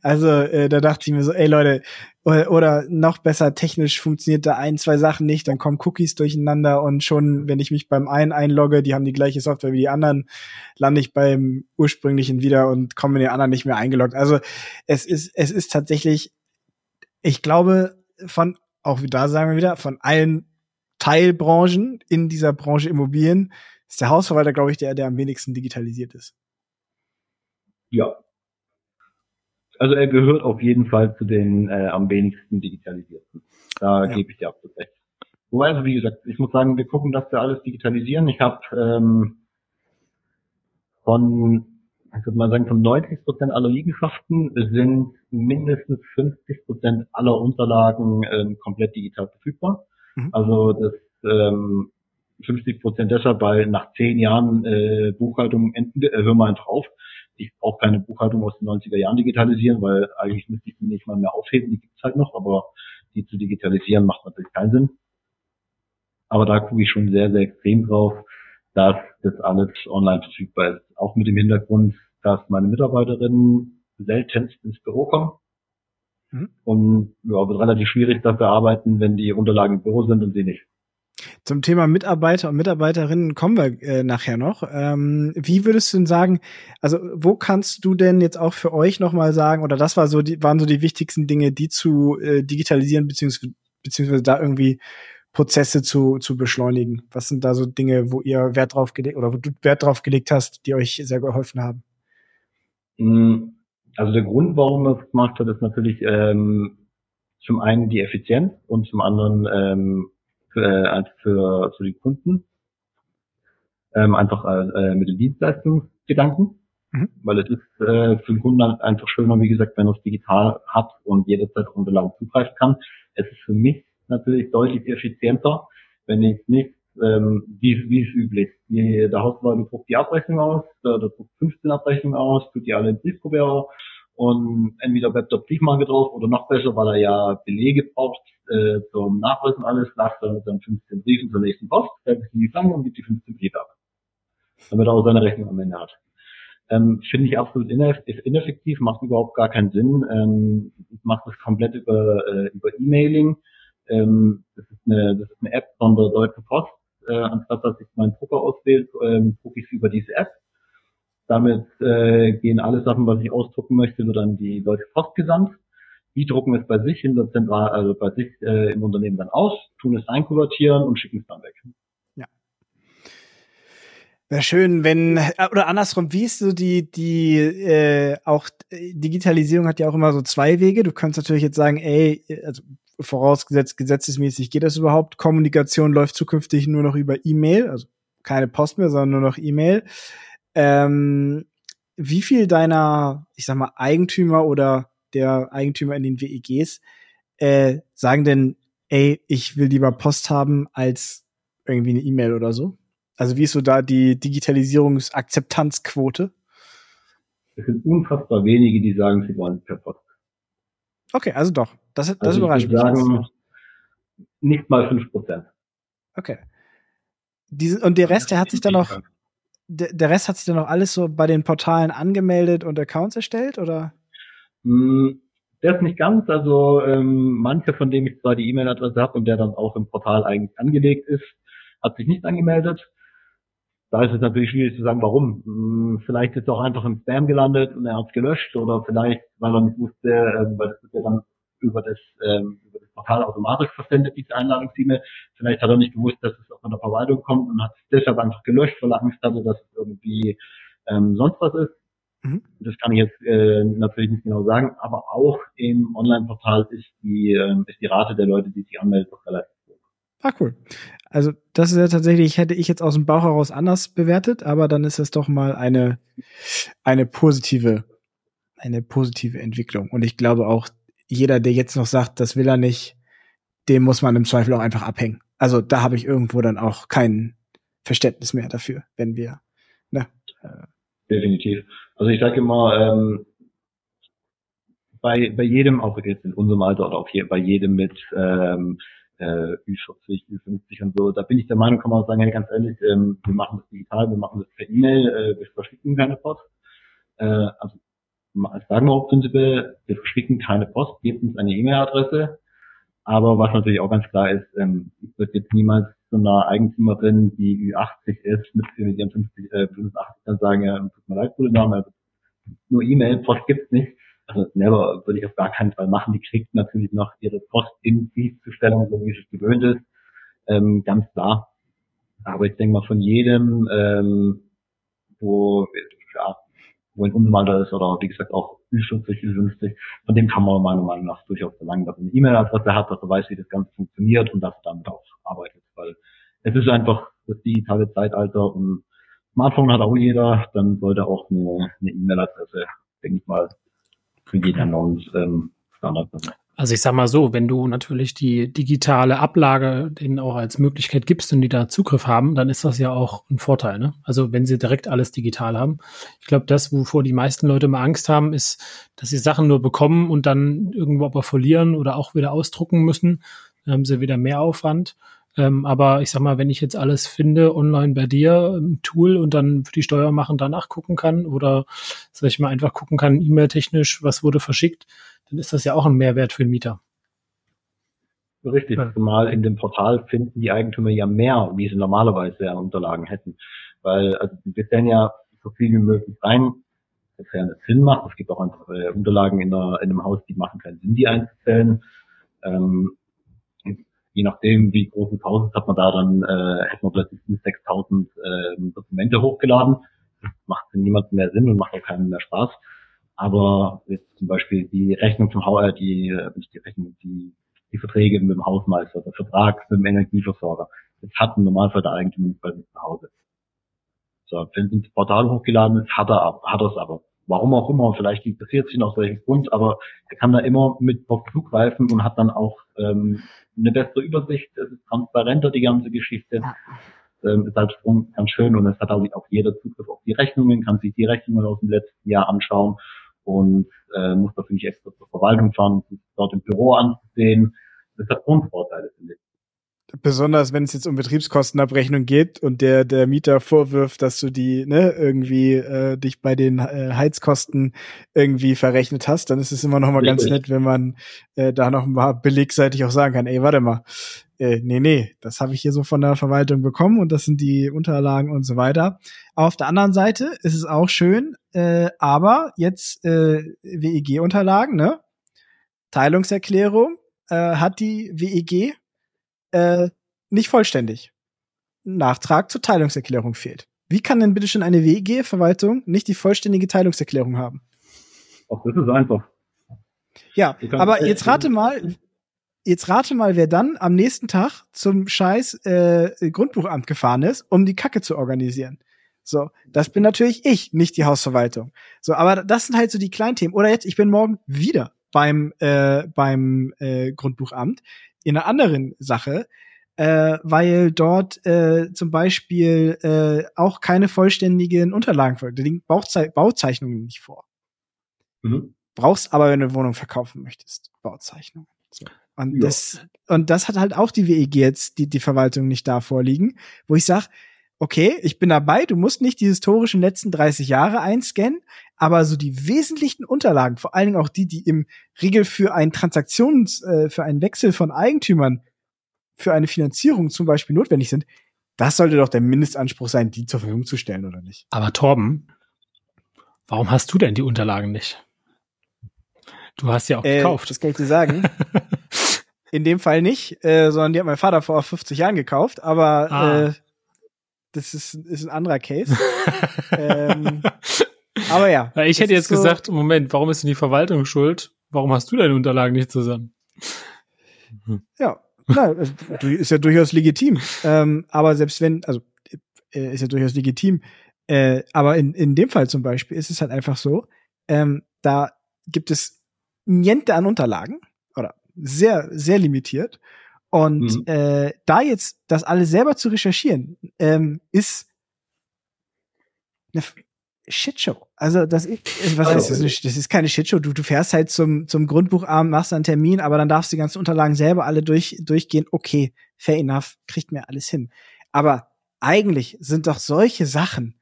also äh, da dachte ich mir so, ey Leute, oder, oder noch besser, technisch funktioniert da ein, zwei Sachen nicht, dann kommen Cookies durcheinander und schon, wenn ich mich beim einen einlogge, die haben die gleiche Software wie die anderen, lande ich beim ursprünglichen wieder und komme in den anderen nicht mehr eingeloggt. Also es ist, es ist tatsächlich, ich glaube, von, auch da sagen wir wieder, von allen Teilbranchen in dieser Branche Immobilien ist der Hausverwalter, glaube ich, der, der am wenigsten digitalisiert ist. Ja. Also er gehört auf jeden Fall zu den äh, am wenigsten digitalisierten. Da ja. gebe ich dir absolut recht. Wobei, also wie gesagt, ich muss sagen, wir gucken, dass wir alles digitalisieren. Ich habe ähm, von, ich würde mal sagen, von 90 Prozent aller Liegenschaften sind mindestens 50 Prozent aller Unterlagen ähm, komplett digital verfügbar. Mhm. Also das ähm, 50 Prozent deshalb, weil nach zehn Jahren äh, Buchhaltung enden, äh, hören wir einfach auf. Ich brauche keine Buchhaltung aus den 90er Jahren digitalisieren, weil eigentlich müsste ich die nicht mal mehr aufheben, die gibt's halt noch, aber die zu digitalisieren macht natürlich keinen Sinn. Aber da gucke ich schon sehr, sehr extrem drauf, dass das alles online verfügbar ist. Auch mit dem Hintergrund, dass meine Mitarbeiterinnen seltenst ins Büro kommen. Mhm. Und ja, wird relativ schwierig dafür arbeiten, wenn die Unterlagen im Büro sind und sie nicht. Zum Thema Mitarbeiter und Mitarbeiterinnen kommen wir äh, nachher noch. Ähm, wie würdest du denn sagen, also wo kannst du denn jetzt auch für euch nochmal sagen, oder das war so die, waren so die wichtigsten Dinge, die zu äh, digitalisieren, beziehungsweise, beziehungsweise da irgendwie Prozesse zu, zu beschleunigen? Was sind da so Dinge, wo ihr Wert drauf gelegt oder wo du Wert drauf gelegt hast, die euch sehr geholfen haben? Mm, also der Grund, warum man es gemacht hat, ist natürlich ähm, zum einen die Effizienz und zum anderen ähm, für, äh, für, für die Kunden. Ähm, einfach äh, mit den Dienstleistungsgedanken. Mhm. Weil es ist äh, für den Kunden einfach schöner, wie gesagt, wenn er es digital hat und jederzeit Unterlagen zugreifen kann. Es ist für mich natürlich deutlich effizienter, wenn ich nicht, ähm, wie, wie es üblich, die, der Hausverwaltung druckt die Abrechnung aus, der, der druckt 15 Abrechnungen aus, tut die alle in Briefkuvert und entweder bleibt der Briefmarke drauf oder noch besser, weil er ja Belege braucht äh, zum Nachweisen alles, lasst er dann 15 Briefen zur nächsten Post, stellt sich die Fang und gibt die 15 Briefe ab. Damit er auch seine Rechnung am Ende hat. Ähm, Finde ich absolut ineffektiv, macht überhaupt gar keinen Sinn. Ähm, ich mache das komplett über, äh, über E-Mailing. Ähm, das, ist eine, das ist eine App von der Deutschen Post. Äh, anstatt dass ich meinen Drucker auswähle, ähm, drucke ich über diese App. Damit äh, gehen alle Sachen, was ich ausdrucken möchte, wird an die Deutsche Post gesandt. Die drucken es bei sich in der Zentral, also bei sich äh, im Unternehmen dann aus, tun es einkonvertieren und schicken es dann weg. Ja. Wäre schön, wenn, äh, oder andersrum, wie ist so die, die, äh, auch Digitalisierung hat ja auch immer so zwei Wege. Du kannst natürlich jetzt sagen, ey, also vorausgesetzt gesetzesmäßig geht das überhaupt. Kommunikation läuft zukünftig nur noch über E-Mail, also keine Post mehr, sondern nur noch E-Mail. Ähm, wie viel deiner, ich sag mal, Eigentümer oder der Eigentümer in den WEGs äh, sagen denn, ey, ich will lieber Post haben als irgendwie eine E-Mail oder so? Also wie ist so da die Digitalisierungsakzeptanzquote? Es sind unfassbar wenige, die sagen, sie wollen per Post. Okay, also doch. Das, das also überrascht mich. Sagen, nicht mal fünf Prozent. Okay. Diese, und der Rest, der hat sich dann noch, der, der Rest hat sich dann noch alles so bei den Portalen angemeldet und Accounts erstellt, oder? Hm, das nicht ganz. Also ähm, manche, von denen ich zwar die E-Mail-Adresse habe und der dann auch im Portal eigentlich angelegt ist, hat sich nicht angemeldet. Da ist es natürlich schwierig zu sagen, warum. Hm, vielleicht ist er auch einfach im Spam gelandet und er hat es gelöscht oder vielleicht, weil er nicht wusste, äh, weil das ist ja dann über das, ähm, über das Portal automatisch versendet, diese Einladungs-E-Mail. Vielleicht hat er nicht gewusst, dass es auch von der Verwaltung kommt und hat es deshalb einfach gelöscht, weil er Angst hatte, dass es irgendwie ähm, sonst was ist. Mhm. Das kann ich jetzt äh, natürlich nicht genau sagen, aber auch im Online-Portal ist die, äh, ist die Rate der Leute, die sich anmelden, doch relativ hoch. Ah, cool. Also das ist ja tatsächlich, hätte ich jetzt aus dem Bauch heraus anders bewertet, aber dann ist es doch mal eine, eine positive, eine positive Entwicklung. Und ich glaube auch, jeder, der jetzt noch sagt, das will er nicht, dem muss man im Zweifel auch einfach abhängen. Also da habe ich irgendwo dann auch kein Verständnis mehr dafür, wenn wir, ne, Definitiv. Also ich sage immer, ähm, bei, bei jedem, auch jetzt in unserem Alter oder auch hier bei jedem mit ähm, äh, Ü40, Ü50 und so, da bin ich der Meinung, kann man sagen, hey, ganz ehrlich, ähm, wir machen das digital, wir machen das per E-Mail, äh, wir verschicken keine Post. Äh, also sagen wir auch prinzipiell, wir verschicken keine Post, gebt uns eine E-Mail-Adresse. Aber was natürlich auch ganz klar ist, ähm, ich würde jetzt niemals so einer Eigentümerin, die Ü80 ist, mit, mit ihren 50, äh, 85 dann sagen, ja, tut mir leid, gute Name, also nur E-Mail, Post gibt's nicht. Also never würde ich auf gar keinen Fall machen. Die kriegt natürlich noch ihre Post in Briefzustellung, so wie es gewöhnt ist. Ähm, ganz klar. Aber ich denke mal von jedem, ähm, wo, ja, wo ein Unmalter ist oder wie gesagt auch Ü40, Ü50, von dem kann man meiner Meinung nach durchaus verlangen, dass er eine E-Mail-Adresse hat, dass er weiß, wie das Ganze funktioniert und dass er damit auch arbeitet. Weil es ist einfach das digitale Zeitalter und Smartphone hat auch jeder, dann sollte auch eine E-Mail-Adresse, denke ich mal, für jeden ähm, Standard sein. Also ich sag mal so, wenn du natürlich die digitale Ablage denen auch als Möglichkeit gibst und die da Zugriff haben, dann ist das ja auch ein Vorteil. Ne? Also wenn sie direkt alles digital haben. Ich glaube, das, wovor die meisten Leute mal Angst haben, ist, dass sie Sachen nur bekommen und dann irgendwo aber verlieren oder auch wieder ausdrucken müssen. Dann haben sie wieder mehr Aufwand. Ähm, aber ich sag mal, wenn ich jetzt alles finde online bei dir im Tool und dann für die Steuer machen danach gucken kann oder sag ich mal einfach gucken kann, E-Mail technisch, was wurde verschickt, dann ist das ja auch ein Mehrwert für den Mieter. Richtig, zumal in dem Portal finden die Eigentümer ja mehr, wie sie normalerweise an Unterlagen hätten. Weil also wir stellen ja so viel wie möglich rein, das ja nicht Sinn macht. Es gibt auch einfach äh, Unterlagen in, einer, in einem Haus, die machen keinen Sinn, die einzustellen. Ähm, je nachdem, wie groß das Haus ist, hat man da dann, äh, hätte man plötzlich 6.000 äh, Dokumente hochgeladen. Das macht für niemanden mehr Sinn und macht auch keinen mehr Spaß. Aber jetzt zum Beispiel die Rechnung zum Haus, äh, die, äh, nicht die Rechnung, die, die Verträge mit dem Hausmeister, der Vertrag mit dem Energieversorger, das hat im Normalfall der Eigentümer bei sich zu Hause. So, wenn es ins Portal hochgeladen ist, hat er, hat er es aber. Warum auch immer, vielleicht interessiert sich noch welchen Grund, aber er kann da immer mit drauf zugreifen und hat dann auch ähm, eine bessere Übersicht, es ist transparenter, die ganze Geschichte. Ja. Ähm, ist halt ganz schön und es hat auch jeder Zugriff auf die Rechnungen, kann sich die Rechnungen aus dem letzten Jahr anschauen und äh, muss dafür nicht extra zur Verwaltung fahren, sich dort im Büro anzusehen. Das hat Grundvorteile, finde ich. Besonders wenn es jetzt um Betriebskostenabrechnung geht und der der Mieter vorwirft, dass du die ne irgendwie äh, dich bei den äh, Heizkosten irgendwie verrechnet hast, dann ist es immer noch mal ganz nett, wenn man äh, da noch mal belegseitig auch sagen kann, ey, warte mal, äh, nee, nee, das habe ich hier so von der Verwaltung bekommen und das sind die Unterlagen und so weiter. Auf der anderen Seite ist es auch schön, äh, aber jetzt äh, WEG-Unterlagen, ne? Teilungserklärung äh, hat die WEG äh, nicht vollständig. Nachtrag zur Teilungserklärung fehlt. Wie kann denn bitte schon eine WEG-Verwaltung nicht die vollständige Teilungserklärung haben? Ach, das ist einfach. Ja, aber jetzt rate mal, jetzt rate mal, wer dann am nächsten Tag zum scheiß äh, Grundbuchamt gefahren ist, um die Kacke zu organisieren. So, das bin natürlich ich, nicht die Hausverwaltung. So, aber das sind halt so die Kleinthemen. Oder jetzt, ich bin morgen wieder beim äh, beim äh, Grundbuchamt in einer anderen Sache, äh, weil dort äh, zum Beispiel äh, auch keine vollständigen Unterlagen vor. Da liegen Bauzei Bauzeichnungen nicht vor. Mhm. Brauchst aber, wenn du eine Wohnung verkaufen möchtest, Bauzeichnungen. So. Und ja. das und das hat halt auch die WEG jetzt die die Verwaltung nicht da vorliegen, wo ich sag, okay, ich bin dabei, du musst nicht die historischen letzten 30 Jahre einscannen, aber so die wesentlichen Unterlagen, vor allen Dingen auch die, die im Regel für einen Transaktions, äh, für einen Wechsel von Eigentümern, für eine Finanzierung zum Beispiel notwendig sind, das sollte doch der Mindestanspruch sein, die zur Verfügung zu stellen, oder nicht? Aber Torben, warum hast du denn die Unterlagen nicht? Du hast ja auch äh, gekauft. Das kann ich dir sagen. In dem Fall nicht, äh, sondern die hat mein Vater vor 50 Jahren gekauft, aber ah. äh, das ist, ist ein anderer Case. ähm, aber ja. ich hätte jetzt so gesagt, Moment, warum ist denn die Verwaltung schuld? Warum hast du deine Unterlagen nicht zusammen? Ja, na, ist ja durchaus legitim. Ähm, aber selbst wenn, also äh, ist ja durchaus legitim. Äh, aber in, in dem Fall zum Beispiel ist es halt einfach so, ähm, da gibt es niente an Unterlagen oder sehr, sehr limitiert. Und mhm. äh, da jetzt das alles selber zu recherchieren, ähm, ist eine Shitshow. Also das ist, was heißt das? Nicht? Das ist keine Shitshow. Du, du fährst halt zum, zum Grundbuchabend, machst einen Termin, aber dann darfst du die ganzen Unterlagen selber alle durch, durchgehen. Okay, fair enough, kriegt mir alles hin. Aber eigentlich sind doch solche Sachen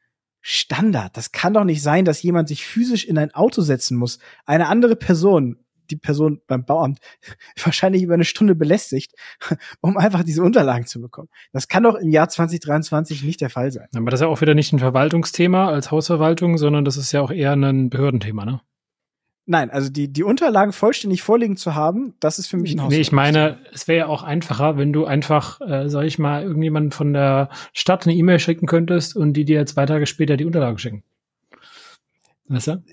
Standard. Das kann doch nicht sein, dass jemand sich physisch in ein Auto setzen muss, eine andere Person die Person beim Bauamt wahrscheinlich über eine Stunde belästigt, um einfach diese Unterlagen zu bekommen. Das kann doch im Jahr 2023 nicht der Fall sein. Aber das ist ja auch wieder nicht ein Verwaltungsthema als Hausverwaltung, sondern das ist ja auch eher ein Behördenthema, ne? Nein, also die, die Unterlagen vollständig vorliegen zu haben, das ist für mich ein Haus. Nee, ich meine, es wäre ja auch einfacher, wenn du einfach, äh, sag ich mal, irgendjemanden von der Stadt eine E-Mail schicken könntest und die dir zwei Tage später die Unterlagen schicken. Weißt du?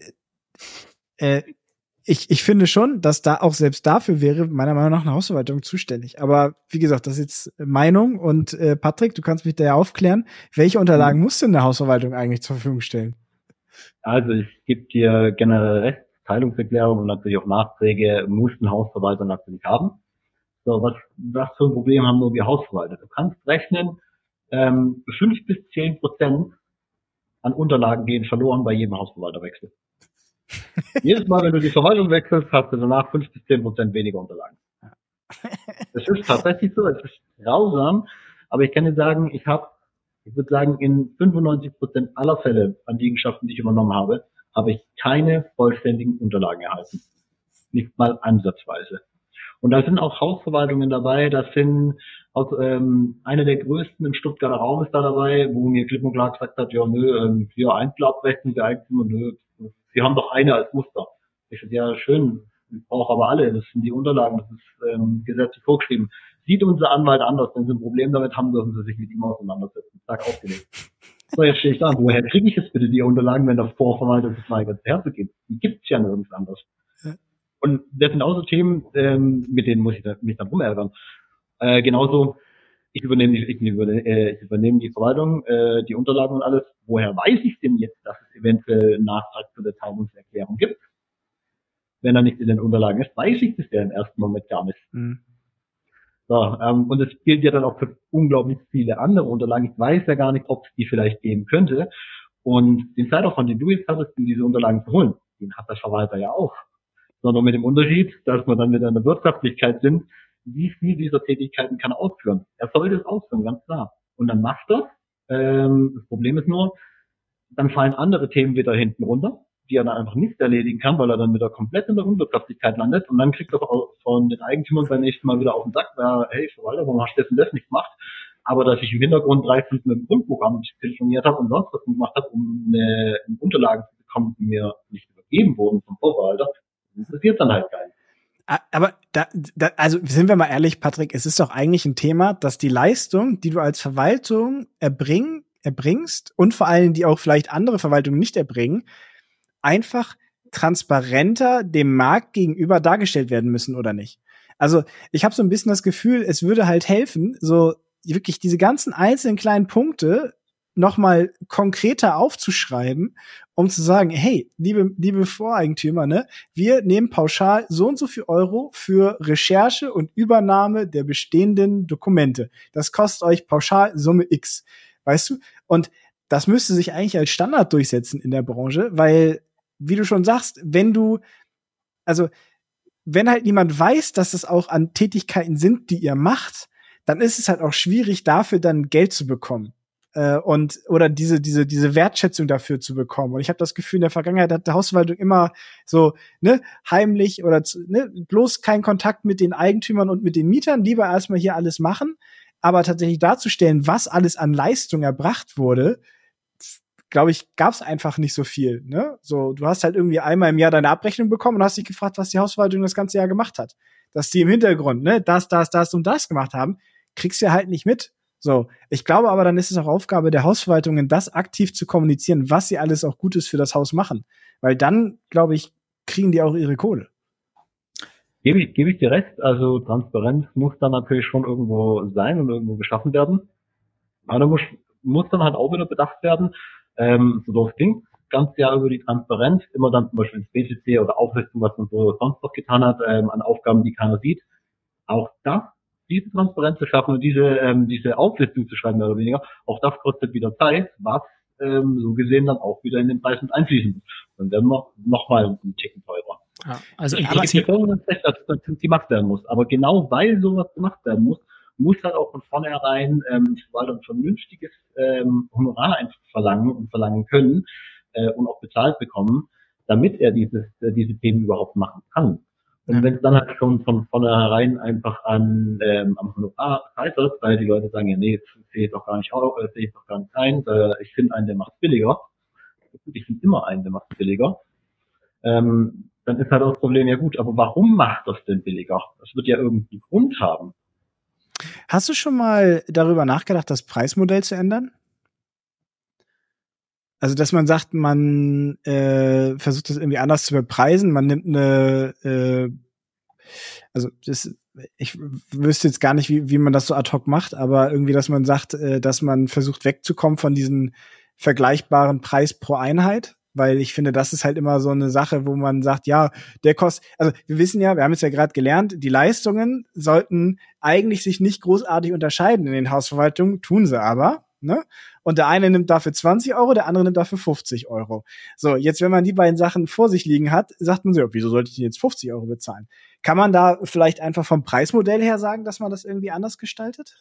Äh, ich, ich finde schon, dass da auch selbst dafür wäre meiner Meinung nach eine Hausverwaltung zuständig. Aber wie gesagt, das ist jetzt Meinung und äh, Patrick, du kannst mich da ja aufklären, welche Unterlagen mhm. muss denn eine Hausverwaltung eigentlich zur Verfügung stellen? Also ich gebe dir generell recht, Teilungserklärung und natürlich auch Nachträge muss ein Hausverwalter natürlich haben. So, was, was für ein Problem haben nur wir Hausverwalter? Du kannst rechnen, ähm, fünf bis zehn Prozent an Unterlagen gehen verloren bei jedem Hausverwalterwechsel. Jedes Mal, wenn du die Verwaltung wechselst, hast du danach fünf bis zehn Prozent weniger Unterlagen. Das ist tatsächlich so, es ist grausam, aber ich kann dir sagen, ich habe, ich würde sagen, in 95 Prozent aller Fälle an Liegenschaften, die ich übernommen habe, habe ich keine vollständigen Unterlagen erhalten. Nicht mal ansatzweise. Und da sind auch Hausverwaltungen dabei, da sind aus, ähm, eine der größten im Stuttgarter Raum ist da dabei, wo mir klipp und klar gesagt hat, ja nö, ähm, hier Einzelabrechnung der Eigentümer, nö, sie haben doch eine als Muster. Ich finde, ja schön, ich brauche aber alle, das sind die Unterlagen, das ist ähm, gesetzlich vorgeschrieben. Sieht unser Anwalt anders, wenn sie ein Problem damit haben, dürfen sie sich mit ihm auseinandersetzen. Tag aufgelegt. So, jetzt stehe ich da, woher kriege ich jetzt bitte die Unterlagen, wenn der Vorverwalter sich weigert herzugeben? Die gibt's ja nirgends anders. Und das sind auch so Themen, ähm, mit denen muss ich da, mich dann rumärgern. Äh, genauso, ich übernehme, die, ich, übernehme, äh, ich übernehme die Verwaltung, äh, die Unterlagen und alles. Woher weiß ich denn jetzt, dass es eventuell Nachtrag zur Teilungserklärung gibt? Wenn er nicht in den Unterlagen ist, weiß ich das ja im ersten Moment gar nicht. Mhm. So, ähm, und das gilt ja dann auch für unglaublich viele andere Unterlagen. Ich weiß ja gar nicht, ob es die vielleicht geben könnte. Und den Zeitaufwand, den du jetzt hattest, um diese Unterlagen zu holen, den hat der Verwalter ja auch. Sondern mit dem Unterschied, dass wir dann wieder in der Wirtschaftlichkeit sind, wie viel dieser Tätigkeiten kann er ausführen. Er sollte es ausführen, ganz klar. Und dann macht er. Ähm, das Problem ist nur, dann fallen andere Themen wieder hinten runter, die er dann einfach nicht erledigen kann, weil er dann wieder komplett in der Unwirtschaftlichkeit landet. Und dann kriegt er von den Eigentümern beim nächsten Mal wieder auf den Sack, na, hey, Verwalter, warum hast du das und das nicht gemacht? Aber dass ich im Hintergrund drei Stunden mit dem Grundprogramm telefoniert habe und sonst was gemacht habe, um eine, eine Unterlagen zu bekommen, die mir nicht übergeben wurden vom Vorverwalter, das interessiert dann halt gar nicht. Aber da, da, also sind wir mal ehrlich, Patrick, es ist doch eigentlich ein Thema, dass die Leistung, die du als Verwaltung erbring, erbringst und vor allem die auch vielleicht andere Verwaltungen nicht erbringen, einfach transparenter dem Markt gegenüber dargestellt werden müssen oder nicht. Also ich habe so ein bisschen das Gefühl, es würde halt helfen, so wirklich diese ganzen einzelnen kleinen Punkte nochmal konkreter aufzuschreiben, um zu sagen, hey, liebe, liebe Voreigentümer, ne, wir nehmen pauschal so und so viel Euro für Recherche und Übernahme der bestehenden Dokumente. Das kostet euch pauschal Summe X. Weißt du? Und das müsste sich eigentlich als Standard durchsetzen in der Branche, weil, wie du schon sagst, wenn du, also, wenn halt niemand weiß, dass es auch an Tätigkeiten sind, die ihr macht, dann ist es halt auch schwierig, dafür dann Geld zu bekommen äh, und oder diese diese diese Wertschätzung dafür zu bekommen. Und ich habe das Gefühl, in der Vergangenheit hat der Hausverwaltung immer so ne heimlich oder ne, bloß kein Kontakt mit den Eigentümern und mit den Mietern, lieber erstmal hier alles machen. Aber tatsächlich darzustellen, was alles an Leistung erbracht wurde, glaube ich, gab es einfach nicht so viel. Ne? So, du hast halt irgendwie einmal im Jahr deine Abrechnung bekommen und hast dich gefragt, was die Hausverwaltung das ganze Jahr gemacht hat. Dass die im Hintergrund, ne, das, das, das und das gemacht haben, kriegst du halt nicht mit. So, ich glaube aber, dann ist es auch Aufgabe der Hausverwaltungen, das aktiv zu kommunizieren, was sie alles auch Gutes für das Haus machen. Weil dann, glaube ich, kriegen die auch ihre Kohle. Gebe ich, gebe ich dir recht. Also Transparenz muss dann natürlich schon irgendwo sein und irgendwo geschaffen werden. Aber da muss, muss dann halt auch wieder bedacht werden, ähm, so doof klingt, ganz Jahr über die Transparenz, immer dann zum Beispiel ins BCC oder Auflistung, was man so sonst noch getan hat, ähm, an Aufgaben, die keiner sieht. Auch das diese Transparenz zu schaffen und diese, ähm, diese Auflistung zu schreiben, mehr oder weniger, auch das kostet wieder Zeit, was ähm, so gesehen dann auch wieder in den Preis mit einfließen muss. Dann werden wir nochmal einen Ticken teurer. Ja, also im Prinzip recht, dass das gemacht werden muss. Aber genau weil sowas gemacht werden muss, muss halt auch von vornherein ähm, ein vernünftiges ähm, Honorar verlangen und verlangen können äh, und auch bezahlt bekommen, damit er dieses, äh, diese Themen überhaupt machen kann. Und ja. wenn es dann halt schon von vornherein einfach an ähm, am Honorar scheitert, weil die Leute sagen, ja nee, das sehe ich doch gar nicht auf, das sehe ich doch gar nicht ein, äh, ich finde einen, der macht billiger. Ich finde immer einen, der macht billiger. Ähm, dann ist halt das Problem, ja gut, aber warum macht das denn billiger? Das wird ja irgendwie Grund haben. Hast du schon mal darüber nachgedacht, das Preismodell zu ändern? Also, dass man sagt, man äh, versucht das irgendwie anders zu bepreisen, man nimmt eine, äh, also das, ich wüsste jetzt gar nicht, wie, wie man das so ad hoc macht, aber irgendwie, dass man sagt, äh, dass man versucht wegzukommen von diesen vergleichbaren Preis pro Einheit, weil ich finde, das ist halt immer so eine Sache, wo man sagt, ja, der kostet, also wir wissen ja, wir haben es ja gerade gelernt, die Leistungen sollten eigentlich sich nicht großartig unterscheiden in den Hausverwaltungen, tun sie aber. Ne? Und der eine nimmt dafür 20 Euro, der andere nimmt dafür 50 Euro. So, jetzt, wenn man die beiden Sachen vor sich liegen hat, sagt man so, wieso sollte ich denn jetzt 50 Euro bezahlen? Kann man da vielleicht einfach vom Preismodell her sagen, dass man das irgendwie anders gestaltet?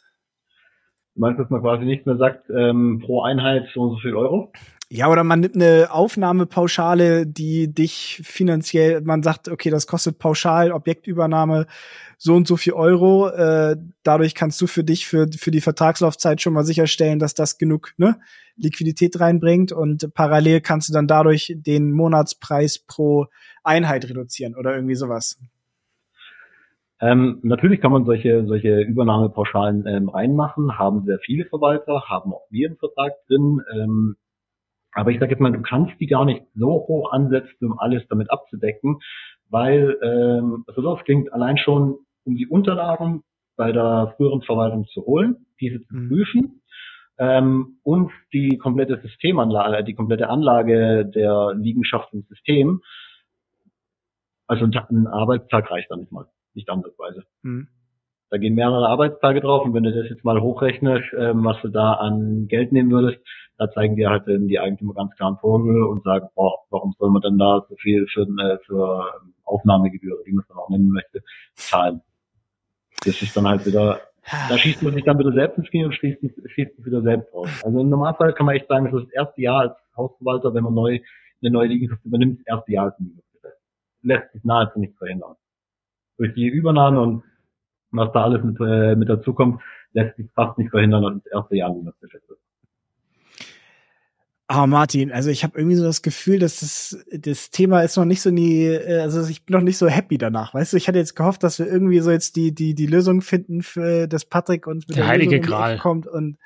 Meinst du, dass man quasi nicht mehr sagt, ähm, pro Einheit so und so viel Euro? Ja, oder man nimmt eine Aufnahmepauschale, die dich finanziell, man sagt, okay, das kostet pauschal Objektübernahme so und so viel Euro. Äh, dadurch kannst du für dich für, für die Vertragslaufzeit schon mal sicherstellen, dass das genug ne, Liquidität reinbringt und parallel kannst du dann dadurch den Monatspreis pro Einheit reduzieren oder irgendwie sowas. Ähm, natürlich kann man solche, solche Übernahmepauschalen ähm, reinmachen, haben sehr viele Verwalter, haben auch wir einen Vertrag drin. Ähm, aber ich sage jetzt mal, du kannst die gar nicht so hoch ansetzen, um alles damit abzudecken, weil, ähm, also das klingt allein schon, um die Unterlagen bei der früheren Verwaltung zu holen, diese zu mhm. prüfen ähm, und die komplette Systemanlage, die komplette Anlage der Liegenschaft im System. Also ein, Arbeitstag reicht da nicht mal, nicht andersweise. Mhm. Da gehen mehrere Arbeitstage drauf und wenn du das jetzt mal hochrechnest, ähm, was du da an Geld nehmen würdest, da zeigen dir halt die Eigentümer ganz klar einen Vogel und sagen, boah, warum soll man denn da so viel für, äh, für Aufnahmegebühr, wie man es dann auch nennen möchte, zahlen. Das ist dann halt wieder, da schießt man sich dann wieder selbst ins Knie und schießt, schießt sich wieder selbst raus. Also im Normalfall kann man echt sagen, das ist das erste Jahr als Hausverwalter, wenn man neu eine neue Liegenschaft übernimmt, das erste Jahr als Liegenschaft. Lässt sich nahezu nicht verhindern. Durch die Übernahme und was da alles mit, äh, mit dazukommt, lässt sich fast nicht verhindern, dass das erste Jahr Liegenschaft ist. Ah, Martin, also ich habe irgendwie so das Gefühl, dass das, das Thema ist noch nicht so nie, äh, also ich bin noch nicht so happy danach. Weißt du, ich hatte jetzt gehofft, dass wir irgendwie so jetzt die, die, die Lösung finden, für das Patrick uns mit der, der heilige Gral kommt und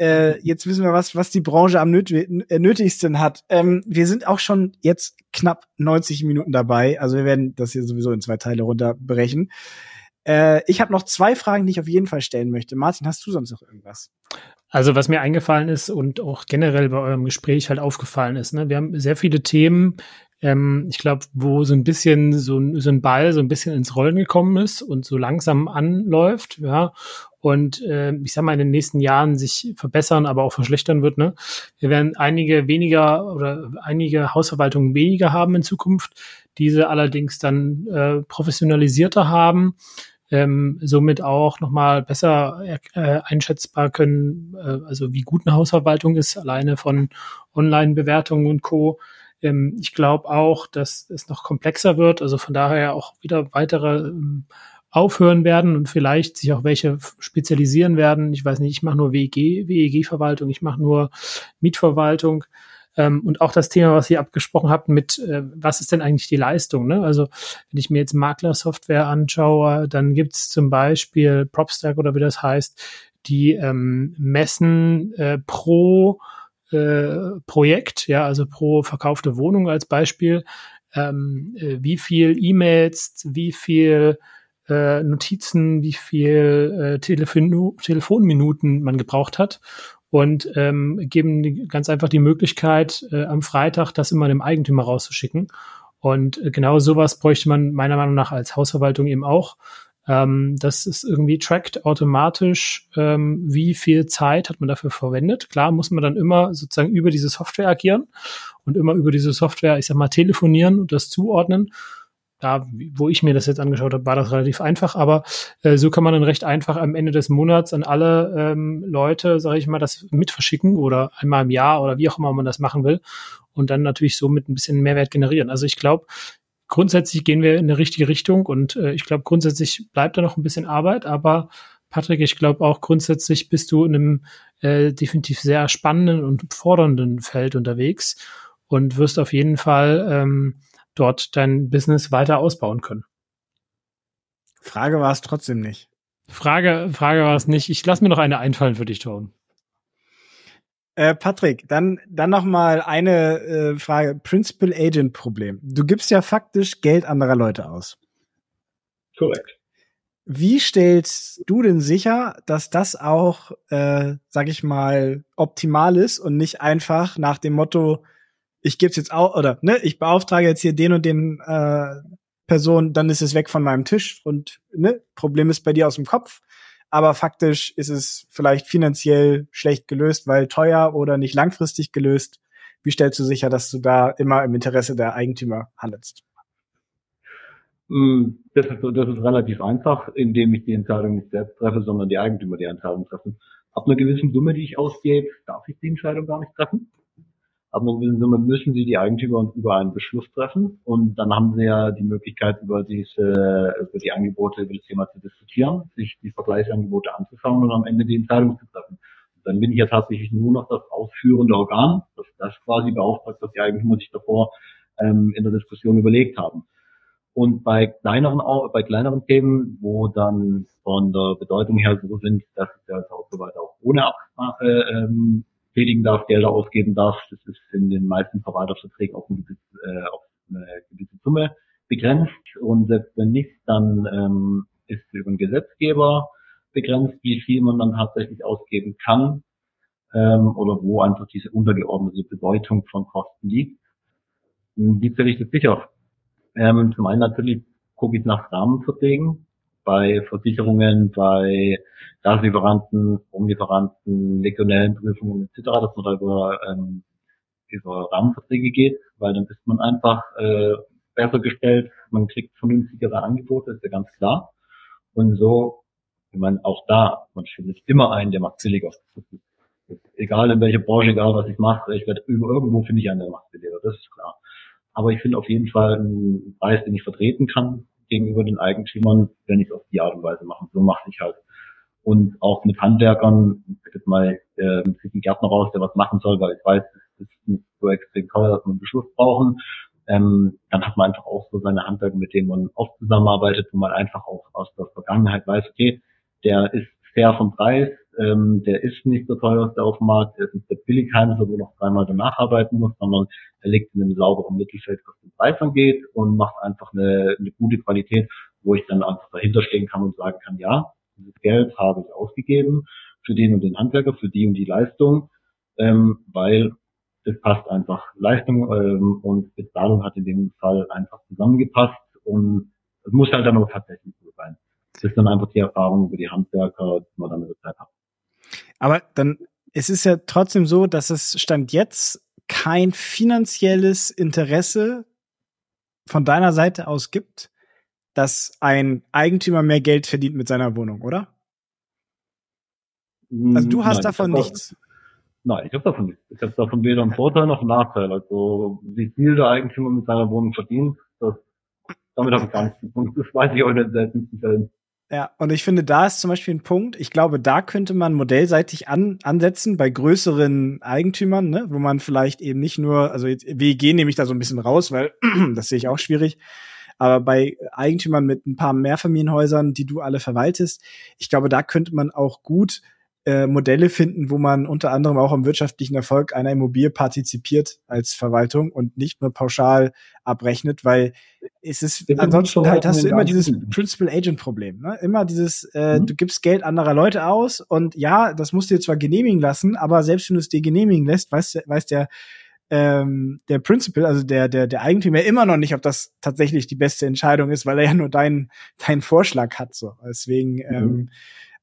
äh, jetzt wissen wir was, was die Branche am nöt äh, nötigsten hat. Ähm, wir sind auch schon jetzt knapp 90 Minuten dabei, also wir werden das hier sowieso in zwei Teile runterbrechen. Äh, ich habe noch zwei Fragen, die ich auf jeden Fall stellen möchte. Martin, hast du sonst noch irgendwas? Also was mir eingefallen ist und auch generell bei eurem Gespräch halt aufgefallen ist, ne, wir haben sehr viele Themen, ähm, ich glaube, wo so ein bisschen so, so ein Ball so ein bisschen ins Rollen gekommen ist und so langsam anläuft, ja, und äh, ich sag mal in den nächsten Jahren sich verbessern, aber auch verschlechtern wird. Ne? Wir werden einige weniger oder einige Hausverwaltungen weniger haben in Zukunft, diese allerdings dann äh, professionalisierter haben ähm, somit auch nochmal besser äh, einschätzbar können, äh, also wie gut eine Hausverwaltung ist, alleine von Online-Bewertungen und Co. Ähm, ich glaube auch, dass es noch komplexer wird, also von daher auch wieder weitere ähm, aufhören werden und vielleicht sich auch welche spezialisieren werden. Ich weiß nicht, ich mache nur WEG, WEG-Verwaltung, ich mache nur Mietverwaltung. Ähm, und auch das Thema, was ihr abgesprochen habt mit, äh, was ist denn eigentlich die Leistung? Ne? Also wenn ich mir jetzt Maklersoftware anschaue, dann gibt es zum Beispiel PropStack oder wie das heißt, die ähm, messen äh, pro äh, Projekt, ja, also pro verkaufte Wohnung als Beispiel, ähm, äh, wie viel E-Mails, wie viel äh, Notizen, wie viel äh, Telefon Telefonminuten man gebraucht hat und ähm, geben ganz einfach die Möglichkeit, äh, am Freitag das immer dem Eigentümer rauszuschicken. Und äh, genau sowas bräuchte man meiner Meinung nach als Hausverwaltung eben auch. Ähm, das ist irgendwie trackt automatisch, ähm, wie viel Zeit hat man dafür verwendet. Klar muss man dann immer sozusagen über diese Software agieren und immer über diese Software, ich sag mal, telefonieren und das zuordnen da, wo ich mir das jetzt angeschaut habe, war das relativ einfach, aber äh, so kann man dann recht einfach am Ende des Monats an alle ähm, Leute, sage ich mal, das mit verschicken oder einmal im Jahr oder wie auch immer man das machen will und dann natürlich so mit ein bisschen Mehrwert generieren. Also ich glaube, grundsätzlich gehen wir in eine richtige Richtung und äh, ich glaube, grundsätzlich bleibt da noch ein bisschen Arbeit, aber Patrick, ich glaube auch grundsätzlich bist du in einem äh, definitiv sehr spannenden und fordernden Feld unterwegs und wirst auf jeden Fall ähm, dort dein Business weiter ausbauen können. Frage war es trotzdem nicht. Frage, Frage war es nicht. Ich lasse mir noch eine einfallen für dich, Tom. Äh, Patrick, dann, dann noch mal eine äh, Frage. Principal Agent Problem. Du gibst ja faktisch Geld anderer Leute aus. Korrekt. Wie stellst du denn sicher, dass das auch, äh, sag ich mal, optimal ist und nicht einfach nach dem Motto, ich gebe es jetzt auch, oder ne, ich beauftrage jetzt hier den und den äh, Person, dann ist es weg von meinem Tisch und ne, Problem ist bei dir aus dem Kopf. Aber faktisch ist es vielleicht finanziell schlecht gelöst, weil teuer oder nicht langfristig gelöst. Wie stellst du sicher, dass du da immer im Interesse der Eigentümer handelst? Mm, das ist, das ist relativ einfach, indem ich die Entscheidung nicht selbst treffe, sondern die Eigentümer die Entscheidung treffen. ab einer gewissen Summe, die ich ausgebe, darf ich die Entscheidung gar nicht treffen. Ab einer gewissen Summe müssen sie die Eigentümer über einen Beschluss treffen und dann haben sie ja die Möglichkeit, über diese, über die Angebote, über das Thema zu diskutieren, sich die Vergleichsangebote anzuschauen und am Ende die Entscheidung zu treffen. Und dann bin ich ja tatsächlich nur noch das ausführende Organ, das das quasi beauftragt, was die Eigentümer sich davor ähm, in der Diskussion überlegt haben. Und bei kleineren, bei kleineren Themen, wo dann von der Bedeutung her so sind, dass ich als Hausverwalter auch ohne Absprache ähm, tätigen darf, Gelder ausgeben darf, das ist in den meisten Verwalterverträgen auf eine, äh, auf eine gewisse Summe begrenzt. Und selbst wenn nicht, dann ähm, ist über den Gesetzgeber begrenzt, wie viel man dann tatsächlich ausgeben kann ähm, oder wo einfach diese untergeordnete Bedeutung von Kosten liegt. Die stelle ich das sicher ähm, zum einen natürlich gucke ich nach Rahmenverträgen bei Versicherungen, bei Gaslieferanten, Stromlieferanten, legionellen Prüfungen etc., dass man da über, ähm, über Rahmenverträge geht, weil dann ist man einfach äh, besser gestellt, man kriegt vernünftigere Angebote, ist ja ganz klar. Und so, ich meine, auch da, man findet immer einen, der macht billiger. Egal in welcher Branche, egal was ich mache, ich werde irgendwo finde ich einen, der macht billiger, das ist klar. Aber ich finde auf jeden Fall einen Preis, den ich vertreten kann gegenüber den Eigentümern, wenn ich es auf die Art und Weise mache. So mache ich halt. Und auch mit Handwerkern, jetzt mal äh, einen Gärtner raus, der was machen soll, weil ich weiß, es ist nicht so extrem teuer, dass wir einen Beschluss brauchen. Ähm, dann hat man einfach auch so seine Handwerker, mit denen man oft zusammenarbeitet, wo man einfach auch aus der Vergangenheit weiß, okay, der ist fair vom Preis, ähm, der ist nicht der teuerste auf dem Markt, der ist nicht der Billigheimser, wo noch dreimal danach arbeiten muss, sondern er liegt in einem sauberen Mittelfeld, was den Preis angeht und macht einfach eine, eine gute Qualität, wo ich dann einfach dahinter stehen kann und sagen kann, ja, dieses Geld habe ich ausgegeben für den und den Handwerker, für die und die Leistung, ähm, weil das passt einfach. Leistung ähm, und Bezahlung hat in dem Fall einfach zusammengepasst und es muss halt dann auch tatsächlich so sein. Das ist dann einfach die Erfahrung über die Handwerker, die man dann mit der Zeit hat. Aber dann, es ist ja trotzdem so, dass es Stand jetzt kein finanzielles Interesse von deiner Seite aus gibt, dass ein Eigentümer mehr Geld verdient mit seiner Wohnung, oder? Also du hast Nein, davon nichts. Nein, ich habe davon nichts. Ich habe davon weder einen Vorteil noch einen Nachteil. Also wie viel der Eigentümer mit seiner Wohnung verdient, das, damit habe ich gar nichts zu tun. Das weiß ich auch in den seltensten Fällen. Ja, und ich finde, da ist zum Beispiel ein Punkt, ich glaube, da könnte man modellseitig an, ansetzen bei größeren Eigentümern, ne, wo man vielleicht eben nicht nur, also jetzt, WEG nehme ich da so ein bisschen raus, weil das sehe ich auch schwierig, aber bei Eigentümern mit ein paar Mehrfamilienhäusern, die du alle verwaltest, ich glaube, da könnte man auch gut äh, Modelle finden, wo man unter anderem auch am wirtschaftlichen Erfolg einer Immobilie partizipiert als Verwaltung und nicht nur pauschal abrechnet, weil es ist Der ansonsten halt hast du immer dieses Principal Agent Problem, ne? Immer dieses äh, mhm. du gibst Geld anderer Leute aus und ja, das musst du dir zwar genehmigen lassen, aber selbst wenn du es dir genehmigen lässt, weiß weiß der ähm, der Principal, also der, der, der Eigentümer immer noch nicht, ob das tatsächlich die beste Entscheidung ist, weil er ja nur deinen, deinen Vorschlag hat. So. Deswegen mhm. ähm,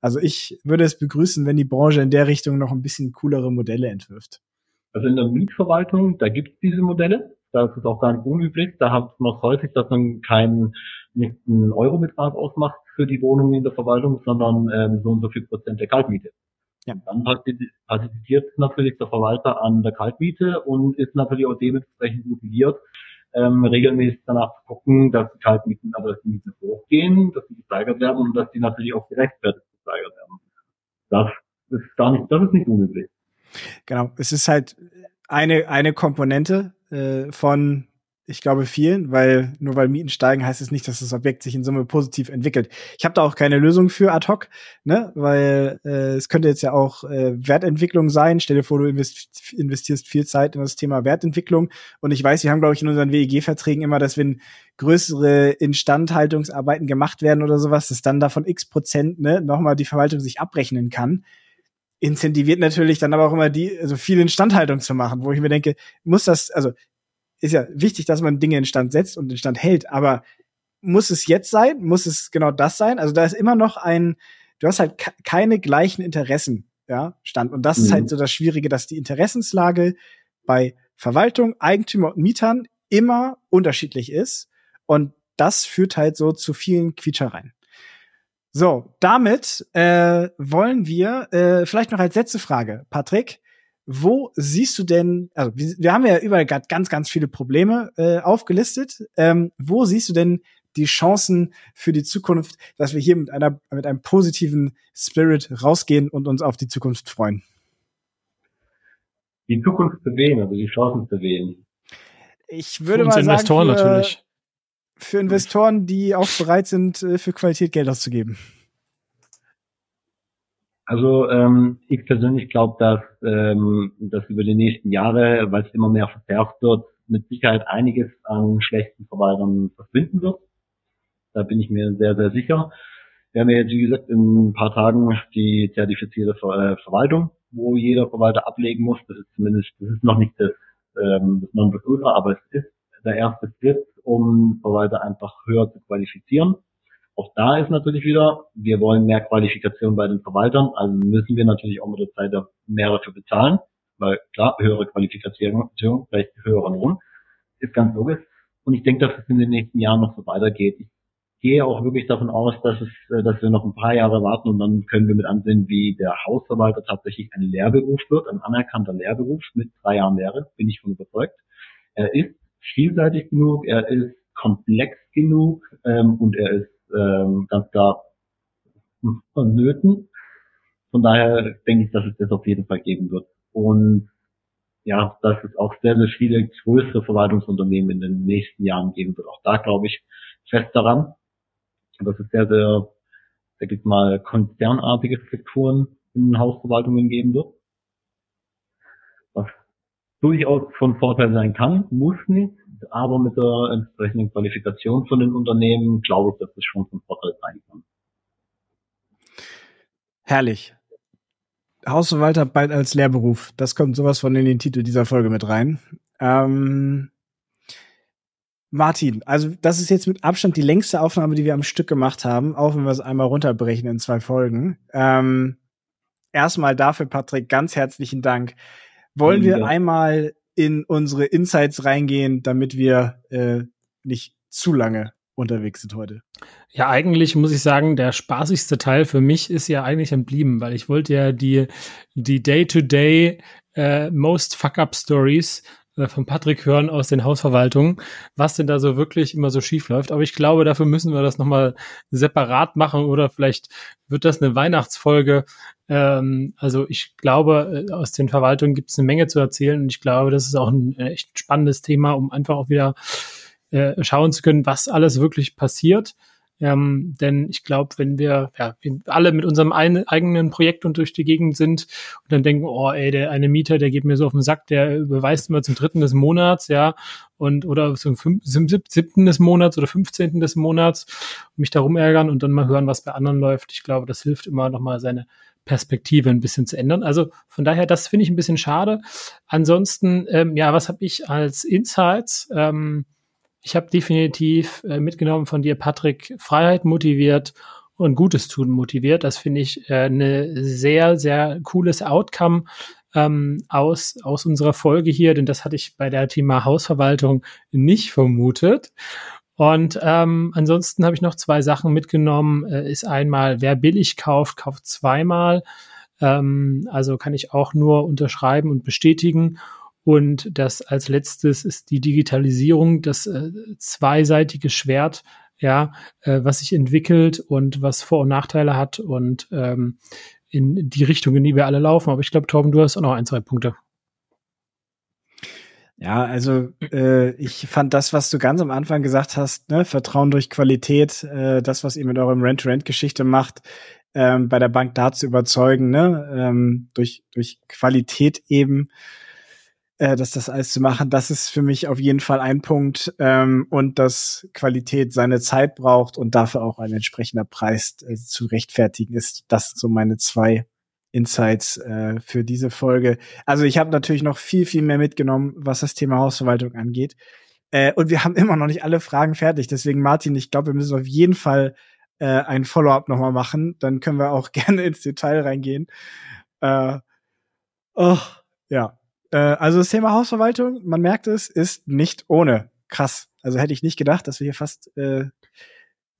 also ich würde es begrüßen, wenn die Branche in der Richtung noch ein bisschen coolere Modelle entwirft. Also in der Mietverwaltung, da gibt es diese Modelle. Da ist es auch gar nicht unüblich. Da hat man häufig, dass man keinen einen Eurobetrag ausmacht für die Wohnung in der Verwaltung, sondern ähm, so und so viel Prozent der Kaltmiete. Ja. Dann partizipiert natürlich der Verwalter an der Kaltmiete und ist natürlich auch dementsprechend motiviert, ähm, regelmäßig danach zu gucken, dass die Kaltmieten, aber dass die Mieten hochgehen, dass sie gesteigert werden und dass die natürlich auch gerechtfertigt gesteigert werden. Das ist gar nicht, das ist nicht unüblich. Genau, es ist halt eine, eine Komponente äh, von ich glaube vielen, weil nur weil Mieten steigen, heißt es nicht, dass das Objekt sich in Summe positiv entwickelt. Ich habe da auch keine Lösung für ad hoc, ne, weil äh, es könnte jetzt ja auch äh, Wertentwicklung sein. Stell dir vor, du investierst viel Zeit in das Thema Wertentwicklung und ich weiß, wir haben glaube ich in unseren WEG-Verträgen immer, dass wenn größere Instandhaltungsarbeiten gemacht werden oder sowas, dass dann davon X Prozent ne nochmal die Verwaltung sich abrechnen kann incentiviert natürlich dann aber auch immer die, also viel Instandhaltung zu machen, wo ich mir denke, muss das, also ist ja wichtig, dass man Dinge in Stand setzt und in Stand hält, aber muss es jetzt sein? Muss es genau das sein? Also da ist immer noch ein, du hast halt keine gleichen Interessen, ja, Stand. Und das mhm. ist halt so das Schwierige, dass die Interessenslage bei Verwaltung, Eigentümer und Mietern immer unterschiedlich ist. Und das führt halt so zu vielen Quietschereien. So, damit äh, wollen wir äh, vielleicht noch als letzte Frage, Patrick, wo siehst du denn, also wir, haben ja überall gerade ganz, ganz viele Probleme äh, aufgelistet. Ähm, wo siehst du denn die Chancen für die Zukunft, dass wir hier mit einer mit einem positiven Spirit rausgehen und uns auf die Zukunft freuen? Die Zukunft zu wählen, also die Chancen zu wählen. Ich würde mal Investoren sagen, für, natürlich. für Investoren, die auch bereit sind, äh, für Qualität Geld auszugeben. Also ähm, ich persönlich glaube, dass ähm, dass über die nächsten Jahre, weil es immer mehr verfärbt wird, mit Sicherheit einiges an schlechten Verwaltern verschwinden wird. Da bin ich mir sehr, sehr sicher. Wir haben ja jetzt, wie gesagt, in ein paar Tagen die zertifizierte Ver äh, Verwaltung, wo jeder Verwalter ablegen muss. Das ist zumindest, das ist noch nicht das, ähm, das Nonplusultra, aber es ist der erste Schritt, um Verwalter einfach höher zu qualifizieren. Auch da ist natürlich wieder, wir wollen mehr Qualifikation bei den Verwaltern, also müssen wir natürlich auch mit der Zeit mehr dafür bezahlen, weil klar, höhere Qualifikation gleich höherer Lohn, ist ganz logisch. Und ich denke, dass es in den nächsten Jahren noch so weitergeht. Ich gehe auch wirklich davon aus, dass es, äh, dass wir noch ein paar Jahre warten und dann können wir mit ansehen, wie der Hausverwalter tatsächlich ein Lehrberuf wird, ein anerkannter Lehrberuf mit drei Jahren Lehre, bin ich von überzeugt. Er ist vielseitig genug, er ist komplex genug ähm, und er ist ähm, ganz klar vonnöten. Von daher denke ich, dass es das auf jeden Fall geben wird. Und ja, dass es auch sehr, sehr viele größere Verwaltungsunternehmen in den nächsten Jahren geben wird. Auch da glaube ich fest daran. Dass es sehr, sehr, sag ich mal, konzernartige Strukturen in Hausverwaltungen geben wird. Was durchaus von Vorteil sein kann, muss nicht, aber mit der entsprechenden Qualifikation von den Unternehmen glaube ich, dass es schon von Vorteil sein kann. Herrlich. Hausverwalter bald als Lehrberuf. Das kommt sowas von in den Titel dieser Folge mit rein. Ähm, Martin, also das ist jetzt mit Abstand die längste Aufnahme, die wir am Stück gemacht haben, auch wenn wir es einmal runterbrechen in zwei Folgen. Ähm, erstmal dafür, Patrick, ganz herzlichen Dank. Wollen wir einmal in unsere Insights reingehen, damit wir äh, nicht zu lange unterwegs sind heute. Ja, eigentlich muss ich sagen, der spaßigste Teil für mich ist ja eigentlich entblieben, weil ich wollte ja die, die Day-to-Day äh, Most Fuck-Up Stories von Patrick hören aus den Hausverwaltungen, was denn da so wirklich immer so schief läuft. Aber ich glaube, dafür müssen wir das nochmal separat machen oder vielleicht wird das eine Weihnachtsfolge, ähm, also ich glaube, äh, aus den Verwaltungen gibt es eine Menge zu erzählen und ich glaube, das ist auch ein äh, echt spannendes Thema, um einfach auch wieder äh, schauen zu können, was alles wirklich passiert. Ähm, denn ich glaube, wenn wir, ja, wir alle mit unserem ein, eigenen Projekt und durch die Gegend sind und dann denken, oh ey, der eine Mieter, der geht mir so auf den Sack, der überweist immer zum dritten des Monats, ja, und oder zum, fünf, zum siebten des Monats oder fünfzehnten des Monats mich darum ärgern und dann mal hören, was bei anderen läuft. Ich glaube, das hilft immer nochmal seine Perspektive ein bisschen zu ändern. Also von daher, das finde ich ein bisschen schade. Ansonsten, ähm, ja, was habe ich als Insights? Ähm, ich habe definitiv äh, mitgenommen von dir, Patrick, Freiheit motiviert und Gutes tun motiviert. Das finde ich äh, eine sehr, sehr cooles Outcome ähm, aus, aus unserer Folge hier, denn das hatte ich bei der Thema Hausverwaltung nicht vermutet. Und ähm, ansonsten habe ich noch zwei Sachen mitgenommen. Äh, ist einmal, wer billig kauft, kauft zweimal. Ähm, also kann ich auch nur unterschreiben und bestätigen. Und das als letztes ist die Digitalisierung, das äh, zweiseitige Schwert, ja, äh, was sich entwickelt und was Vor- und Nachteile hat und ähm, in die Richtung, in die wir alle laufen. Aber ich glaube, Torben, du hast auch noch ein, zwei Punkte. Ja, also äh, ich fand das, was du ganz am Anfang gesagt hast, ne, Vertrauen durch Qualität, äh, das, was ihr mit eurem Rent-to-Rent-Geschichte macht, ähm, bei der Bank da zu überzeugen, ne, ähm, durch, durch Qualität eben, äh, dass das alles zu machen, das ist für mich auf jeden Fall ein Punkt ähm, und dass Qualität seine Zeit braucht und dafür auch ein entsprechender Preis äh, zu rechtfertigen ist. Das sind so meine zwei Insights äh, für diese Folge. Also ich habe natürlich noch viel, viel mehr mitgenommen, was das Thema Hausverwaltung angeht. Äh, und wir haben immer noch nicht alle Fragen fertig. Deswegen, Martin, ich glaube, wir müssen auf jeden Fall äh, ein Follow-up nochmal machen. Dann können wir auch gerne ins Detail reingehen. Äh, oh, ja. Äh, also das Thema Hausverwaltung, man merkt es, ist nicht ohne. Krass. Also hätte ich nicht gedacht, dass wir hier fast äh,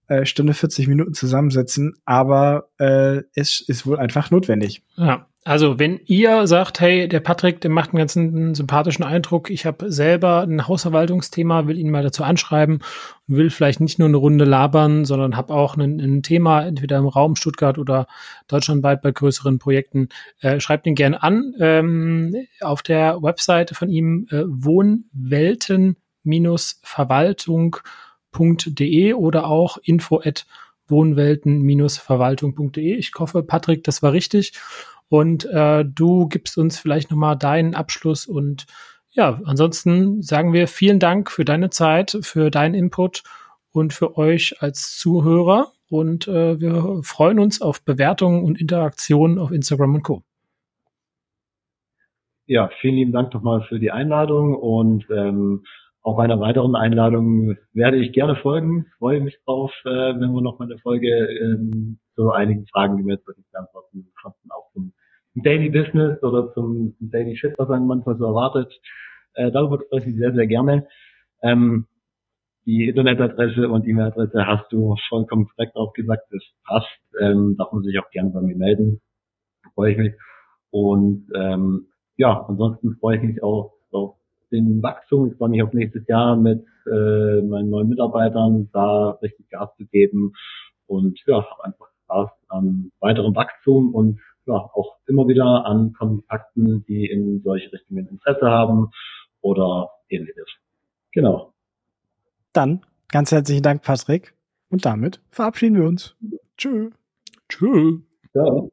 äh, Stunde 40 Minuten zusammensetzen, aber äh, es ist wohl einfach notwendig. Ja, also wenn ihr sagt, hey, der Patrick, der macht einen ganzen sympathischen Eindruck, ich habe selber ein Hausverwaltungsthema, will ihn mal dazu anschreiben und will vielleicht nicht nur eine Runde labern, sondern habe auch ein, ein, Thema, entweder im Raum Stuttgart oder deutschlandweit bei größeren Projekten, äh, schreibt ihn gerne an. Ähm, auf der Webseite von ihm äh, wohnwelten-verwaltung.de oder auch info at wohnwelten-verwaltung.de. Ich hoffe, Patrick, das war richtig. Und äh, du gibst uns vielleicht nochmal deinen Abschluss und ja, ansonsten sagen wir vielen Dank für deine Zeit, für deinen Input und für euch als Zuhörer. Und äh, wir freuen uns auf Bewertungen und Interaktionen auf Instagram und Co. Ja, vielen lieben Dank nochmal für die Einladung und ähm, auch einer weiteren Einladung werde ich gerne folgen. Freue mich drauf, äh, wenn wir noch mal eine Folge ähm, zu einigen Fragen, die wir jetzt wirklich beantworten konnten, auch zum Daily Business oder zum Daily Shit, was man manchmal so erwartet. Äh, darüber spreche ich sehr, sehr gerne. Ähm, die Internetadresse und E-Mail-Adresse hast du vollkommen korrekt auch gesagt, das passt. Ähm, darf man sich auch gerne bei mir melden. Freue ich mich. Und ähm, ja, ansonsten freue ich mich auch auf den Wachstum. Ich freue mich auf nächstes Jahr mit äh, meinen neuen Mitarbeitern da richtig Gas zu geben und ja, habe einfach Spaß an weiterem Wachstum und ja, auch immer wieder an Kontakten, die in solche Richtungen Interesse haben oder ähnliches. Genau. Dann ganz herzlichen Dank, Patrick. Und damit verabschieden wir uns. Tschö. Tschö. Ja.